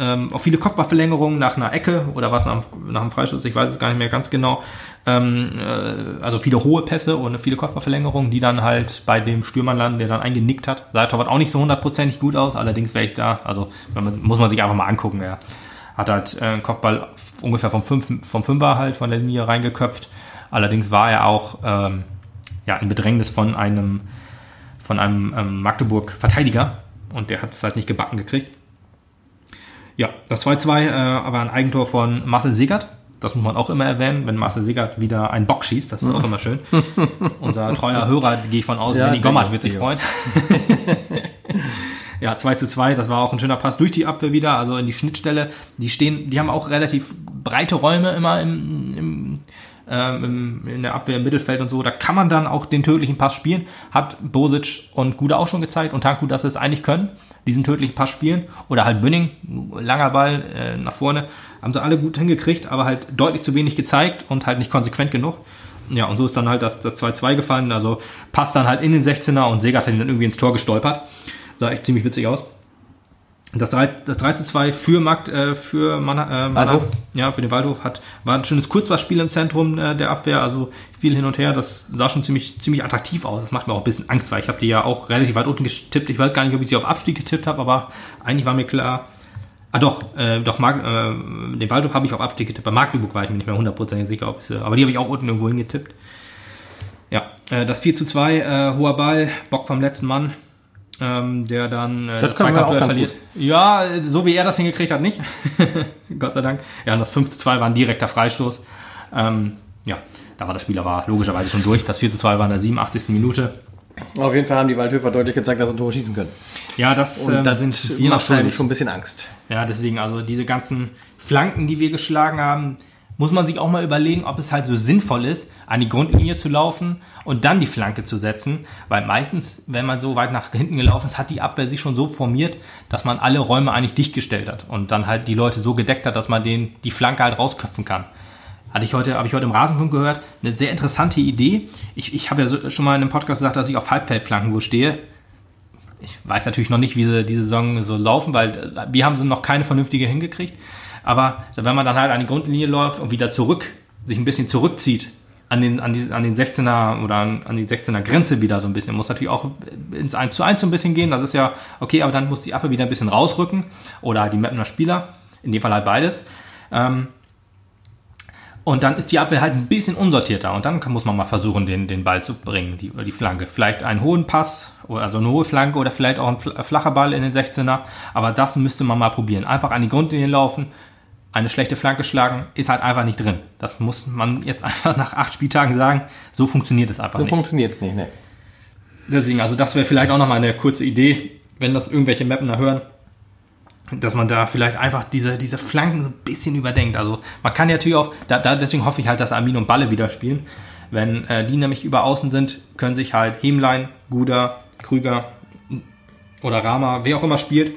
Ähm, auch viele Kopfballverlängerungen nach einer Ecke oder was nach, nach einem Freischuss, ich weiß es gar nicht mehr ganz genau. Ähm, äh, also viele hohe Pässe und viele Kopfballverlängerungen, die dann halt bei dem Stürmer landen, der dann eingenickt hat. Sah Torwart auch nicht so hundertprozentig gut aus, allerdings wäre ich da, also man, muss man sich einfach mal angucken. Er hat halt äh, einen Kopfball ungefähr vom, Fünf, vom Fünfer halt von der Linie reingeköpft. Allerdings war er auch ähm, ja, in Bedrängnis von einem von einem ähm, Magdeburg-Verteidiger und der hat es halt nicht gebacken gekriegt. Ja, das 2-2 äh, aber ein Eigentor von Marcel Segert. Das muss man auch immer erwähnen, wenn Marcel Segert wieder einen Bock schießt. Das ist auch immer schön. Unser treuer Hörer, gehe ich von aus, Ja, Benny Gommert wird sich ich. freuen. Ja, 2 zu 2, das war auch ein schöner Pass durch die Abwehr wieder, also in die Schnittstelle. Die stehen, die haben auch relativ breite Räume immer im, im, ähm, in der Abwehr, im Mittelfeld und so. Da kann man dann auch den tödlichen Pass spielen. Hat Bosic und Gude auch schon gezeigt und Tanku, dass sie es eigentlich können, diesen tödlichen Pass spielen. Oder halt Bünning, langer Ball äh, nach vorne. Haben sie alle gut hingekriegt, aber halt deutlich zu wenig gezeigt und halt nicht konsequent genug. Ja, und so ist dann halt das das 2-2 gefallen. Also passt dann halt in den 16er und Segert hat ihn dann irgendwie ins Tor gestolpert. Sah echt ziemlich witzig aus. Das 3, das 3 zu 2 für Markt, äh, für Mann, äh, Waldhof. ja, für den Waldhof hat, war ein schönes Kurzwahlspiel im Zentrum äh, der Abwehr, also viel hin und her. Das sah schon ziemlich, ziemlich attraktiv aus. Das macht mir auch ein bisschen Angst, weil ich habe die ja auch relativ weit unten getippt. Ich weiß gar nicht, ob ich sie auf Abstieg getippt habe, aber eigentlich war mir klar, ah doch, äh, doch, Mark, äh, den Waldhof habe ich auf Abstieg getippt. Bei Magdeburg war ich mir nicht mehr hundertprozentig sicher, ob ich sie, aber die habe ich auch unten irgendwo hingetippt. Ja, äh, das 4 zu 2, äh, hoher Ball, Bock vom letzten Mann, ähm, der dann äh, Das Zweikampfduell ganz verliert. Ja, äh, so wie er das hingekriegt hat, nicht. Gott sei Dank. Ja, und das 5 zu 2 war ein direkter Freistoß. Ähm, ja, da war das Spiel aber logischerweise schon durch. Das 4 zu 2 war in der 87. Minute. Auf jeden Fall haben die Waldhöfer deutlich gezeigt, dass sie Tore schießen können. Ja, das, Und ähm, da sind wir noch macht schon ein bisschen Angst. Ja, deswegen, also diese ganzen Flanken, die wir geschlagen haben, muss man sich auch mal überlegen, ob es halt so sinnvoll ist, an die Grundlinie zu laufen und dann die Flanke zu setzen. Weil meistens, wenn man so weit nach hinten gelaufen ist, hat die Abwehr sich schon so formiert, dass man alle Räume eigentlich dicht gestellt hat und dann halt die Leute so gedeckt hat, dass man den, die Flanke halt rausköpfen kann. Hatte ich heute, habe ich heute im Rasenfunk gehört, eine sehr interessante Idee. Ich, ich habe ja so, schon mal in einem Podcast gesagt, dass ich auf Halbfeldflanken wo stehe ich weiß natürlich noch nicht, wie sie diese Saison so laufen, weil äh, wir haben sie noch keine vernünftige hingekriegt. Aber wenn man dann halt an die Grundlinie läuft und wieder zurück, sich ein bisschen zurückzieht an den, an die, an den 16er oder an, die 16er Grenze wieder so ein bisschen, muss natürlich auch ins 1 zu 1 so ein bisschen gehen. Das ist ja okay, aber dann muss die Affe wieder ein bisschen rausrücken oder die Mapner Spieler, in dem Fall halt beides. Ähm, und dann ist die Abwehr halt ein bisschen unsortierter. Und dann muss man mal versuchen, den, den Ball zu bringen, die, oder die Flanke. Vielleicht einen hohen Pass, oder also eine hohe Flanke oder vielleicht auch ein fl- flacher Ball in den 16er. Aber das müsste man mal probieren. Einfach an die Grundlinie laufen, eine schlechte Flanke schlagen, ist halt einfach nicht drin. Das muss man jetzt einfach nach acht Spieltagen sagen. So funktioniert es einfach So nicht. funktioniert es nicht, ne? Deswegen, also das wäre vielleicht auch nochmal eine kurze Idee, wenn das irgendwelche Mapner hören, dass man da vielleicht einfach diese, diese Flanken so ein bisschen überdenkt. Also man kann ja natürlich auch, da, da, deswegen hoffe ich halt, dass Armin und Balle wieder spielen. Wenn äh, die nämlich über außen sind, können sich halt Hemlein, Guder, Krüger oder Rama, wer auch immer spielt,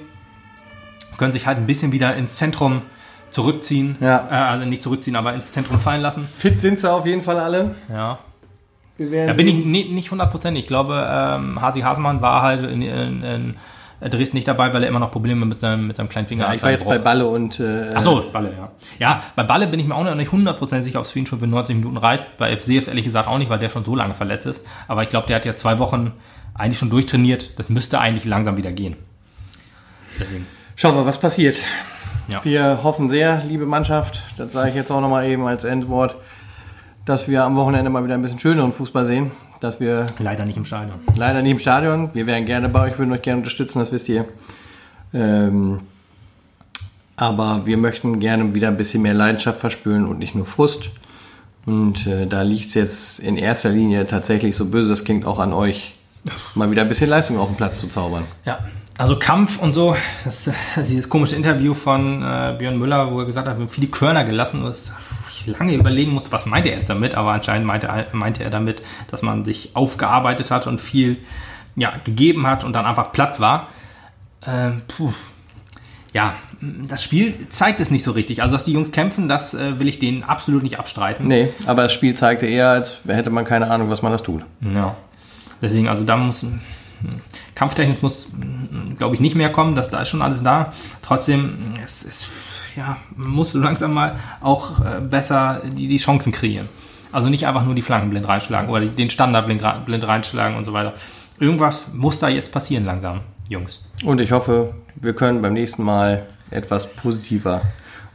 können sich halt ein bisschen wieder ins Zentrum zurückziehen. Ja. Äh, also nicht zurückziehen, aber ins Zentrum fallen lassen. Fit sind sie auf jeden Fall alle. Ja. Da bin ich nicht hundertprozentig. Ich glaube, ähm, Hasi Hasemann war halt in, in, in Dresden nicht dabei, weil er immer noch Probleme mit seinem, mit seinem kleinen Finger Ja, hat. ich war jetzt bei Balle und äh, Ach so, Balle, ja. Ja, bei Balle bin ich mir auch noch nicht hundertprozentig sicher, ob es für ihn schon für 90 Minuten reicht. Bei FCF ehrlich gesagt auch nicht, weil der schon so lange verletzt ist. Aber ich glaube, der hat ja zwei Wochen eigentlich schon durchtrainiert. Das müsste eigentlich langsam wieder gehen. Deswegen. schauen wir, was passiert. Ja. Wir hoffen sehr, liebe Mannschaft, das sage ich jetzt auch nochmal eben als Endwort, dass wir am Wochenende mal wieder ein bisschen schöneren Fußball sehen. Dass wir Leider nicht im Stadion. leider nicht im Stadion, wir wären gerne bei euch, würden euch gerne unterstützen, das wisst ihr. Ähm, aber wir möchten gerne wieder ein bisschen mehr Leidenschaft verspüren und nicht nur Frust. Und äh, da liegt es jetzt in erster Linie tatsächlich, so böse das klingt, auch an euch, mal wieder ein bisschen Leistung auf den Platz zu zaubern. Ja, also Kampf und so, das, dieses komische Interview von äh, Björn Müller, wo er gesagt hat, wir haben viele Körner gelassen, das ich lange überlegen musste, was meinte er jetzt damit, aber anscheinend meinte, er- meinte er damit, dass man sich aufgearbeitet hat und viel ja, gegeben hat und dann einfach platt war. Ähm, puh. Ja, das Spiel zeigt es nicht so richtig. Also, dass die Jungs kämpfen, das äh, will ich denen absolut nicht abstreiten. Nee, aber das Spiel zeigte eher, als hätte man keine Ahnung, was man das tut. Ja. Deswegen, also da muss Kampftechnik muss, glaube ich, nicht mehr kommen. Das, da ist schon alles da. Trotzdem, es, es ja, man muss langsam mal auch äh, besser die, die Chancen kreieren. Also nicht einfach nur die Flanken blind reinschlagen oder den Standard blind, reinschlagen und so weiter. Irgendwas muss da jetzt passieren langsam, Jungs. Und ich hoffe, wir können beim nächsten Mal etwas positiver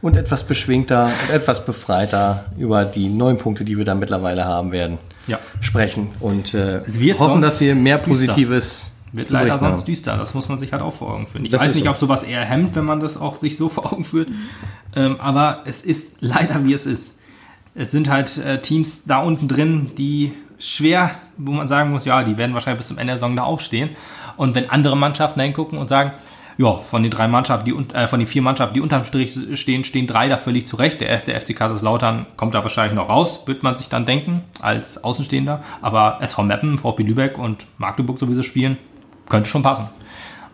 und etwas beschwingter und etwas befreiter über die neun Punkte, die wir da mittlerweile haben werden, Ja. sprechen und äh, hoffen, dass wir mehr. Positives Wird leider haben. sonst düster. Das muss man sich halt auch vor Augen führen. Ich Das weiß nicht, so. ob sowas eher hemmt, wenn man das auch sich so vor Augen führt. Ähm, aber es ist leider, wie es ist. Es sind halt äh, Teams da unten drin, die schwer, wo man sagen muss, ja, die werden wahrscheinlich bis zum Ende der Saison da aufstehen. Und wenn andere Mannschaften da hingucken und sagen, ja, von den drei Mannschaften, die äh, von den vier Mannschaften, die unterm Strich stehen, stehen drei da völlig zurecht. Der erste FC Kaiserslautern kommt da wahrscheinlich noch raus, wird man sich dann denken, als Außenstehender. Aber SV Meppen, VfB Lübeck und Magdeburg, so wie sie spielen, könnte schon passen.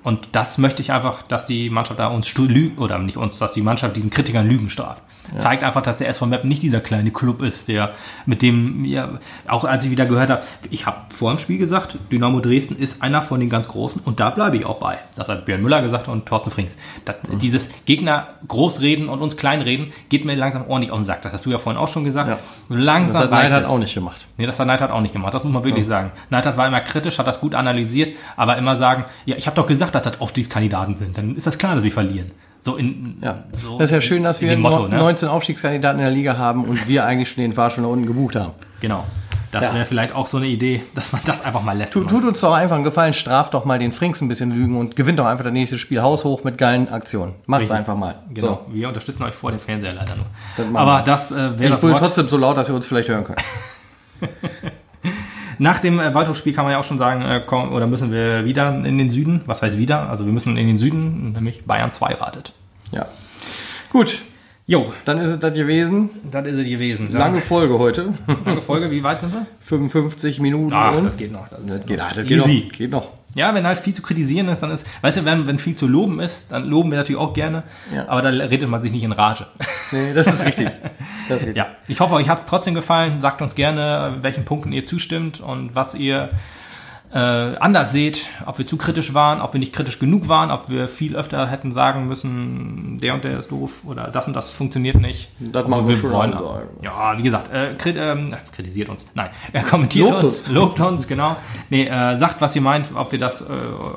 Und das möchte ich einfach, dass die Mannschaft da uns lügen, oder nicht uns, dass die Mannschaft diesen Kritikern Lügen straft. Zeigt einfach, dass der SV Meppen nicht dieser kleine Club ist, der mit dem, ja, auch als ich wieder gehört habe, ich habe vor dem Spiel gesagt, Dynamo Dresden ist einer von den ganz Großen und da bleibe ich auch bei. Das hat Björn Müller gesagt und Thorsten Frings. Das, Mhm. Dieses Gegner großreden und uns kleinreden geht mir langsam ordentlich auf den Sack. Das hast du ja vorhin auch schon gesagt. Ja. Langsam Das hat Neidhardt auch nicht gemacht. Nee, das hat Neidhardt auch nicht gemacht, das muss man wirklich sagen. Neidhardt war immer kritisch, hat das gut analysiert, aber immer sagen, ja, ich habe doch gesagt, dass das Aufstiegskandidaten sind, dann ist das klar, dass wir verlieren. So in Ja. so das ist ja schön, dass wir Motto, no- ne? 19 Aufstiegskandidaten in der Liga haben und wir eigentlich schon den Fahrstuhl nach unten gebucht haben. Genau. Das Ja. wäre vielleicht auch so eine Idee, dass man das einfach mal lässt. Tut, tut uns doch einfach einen Gefallen, straft doch mal den Frings ein bisschen Lügen und gewinnt doch einfach das nächste Spiel haushoch mit geilen Aktionen. Macht's Richtig. einfach mal. Genau. Wir unterstützen euch vor dem Fernseher leider nur. Das Aber wir. das äh, So. wäre Ich das trotzdem so laut, dass ihr uns vielleicht hören könnt. Nach dem äh, Waldhof-Spiel kann man ja auch schon sagen, äh, komm, oder müssen wir wieder in den Süden? Was heißt wieder? Also wir müssen in den Süden, nämlich Bayern 2 wartet. Ja. Gut, Jo, dann ist es das gewesen. das ist es gewesen. Lange Folge heute. lange Folge. Wie weit sind wir? 55 Minuten. Ach, und das geht noch. Das ist Das geht, ah, das geht noch. Geht noch. Ja, wenn halt viel zu kritisieren ist, dann ist, weißt du, wenn, wenn viel zu loben ist, dann loben wir natürlich auch gerne, Ja. aber da redet man sich nicht in Rage. Nee, das ist richtig. Das ist richtig. Ja, ich hoffe, euch hat es trotzdem gefallen. Sagt uns gerne, welchen Punkten ihr zustimmt und was ihr äh, anders seht, ob wir zu kritisch waren, ob wir nicht kritisch genug waren, ob wir viel öfter hätten sagen müssen, der und der ist doof oder das und das funktioniert nicht. Das machen wir schon. Ja, wie gesagt, äh, krit, ähm, ach, kritisiert uns. Nein, äh, kommentiert Lobt uns, uns. lobt uns, genau. Nee, äh, sagt, was ihr meint, ob wir das, äh,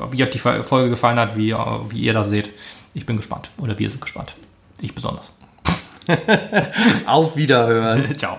ob ihr euch die Folge gefallen hat, wie, äh, wie ihr das seht. Ich bin gespannt. Oder wir sind gespannt. Ich besonders. Auf Wiederhören. Ciao.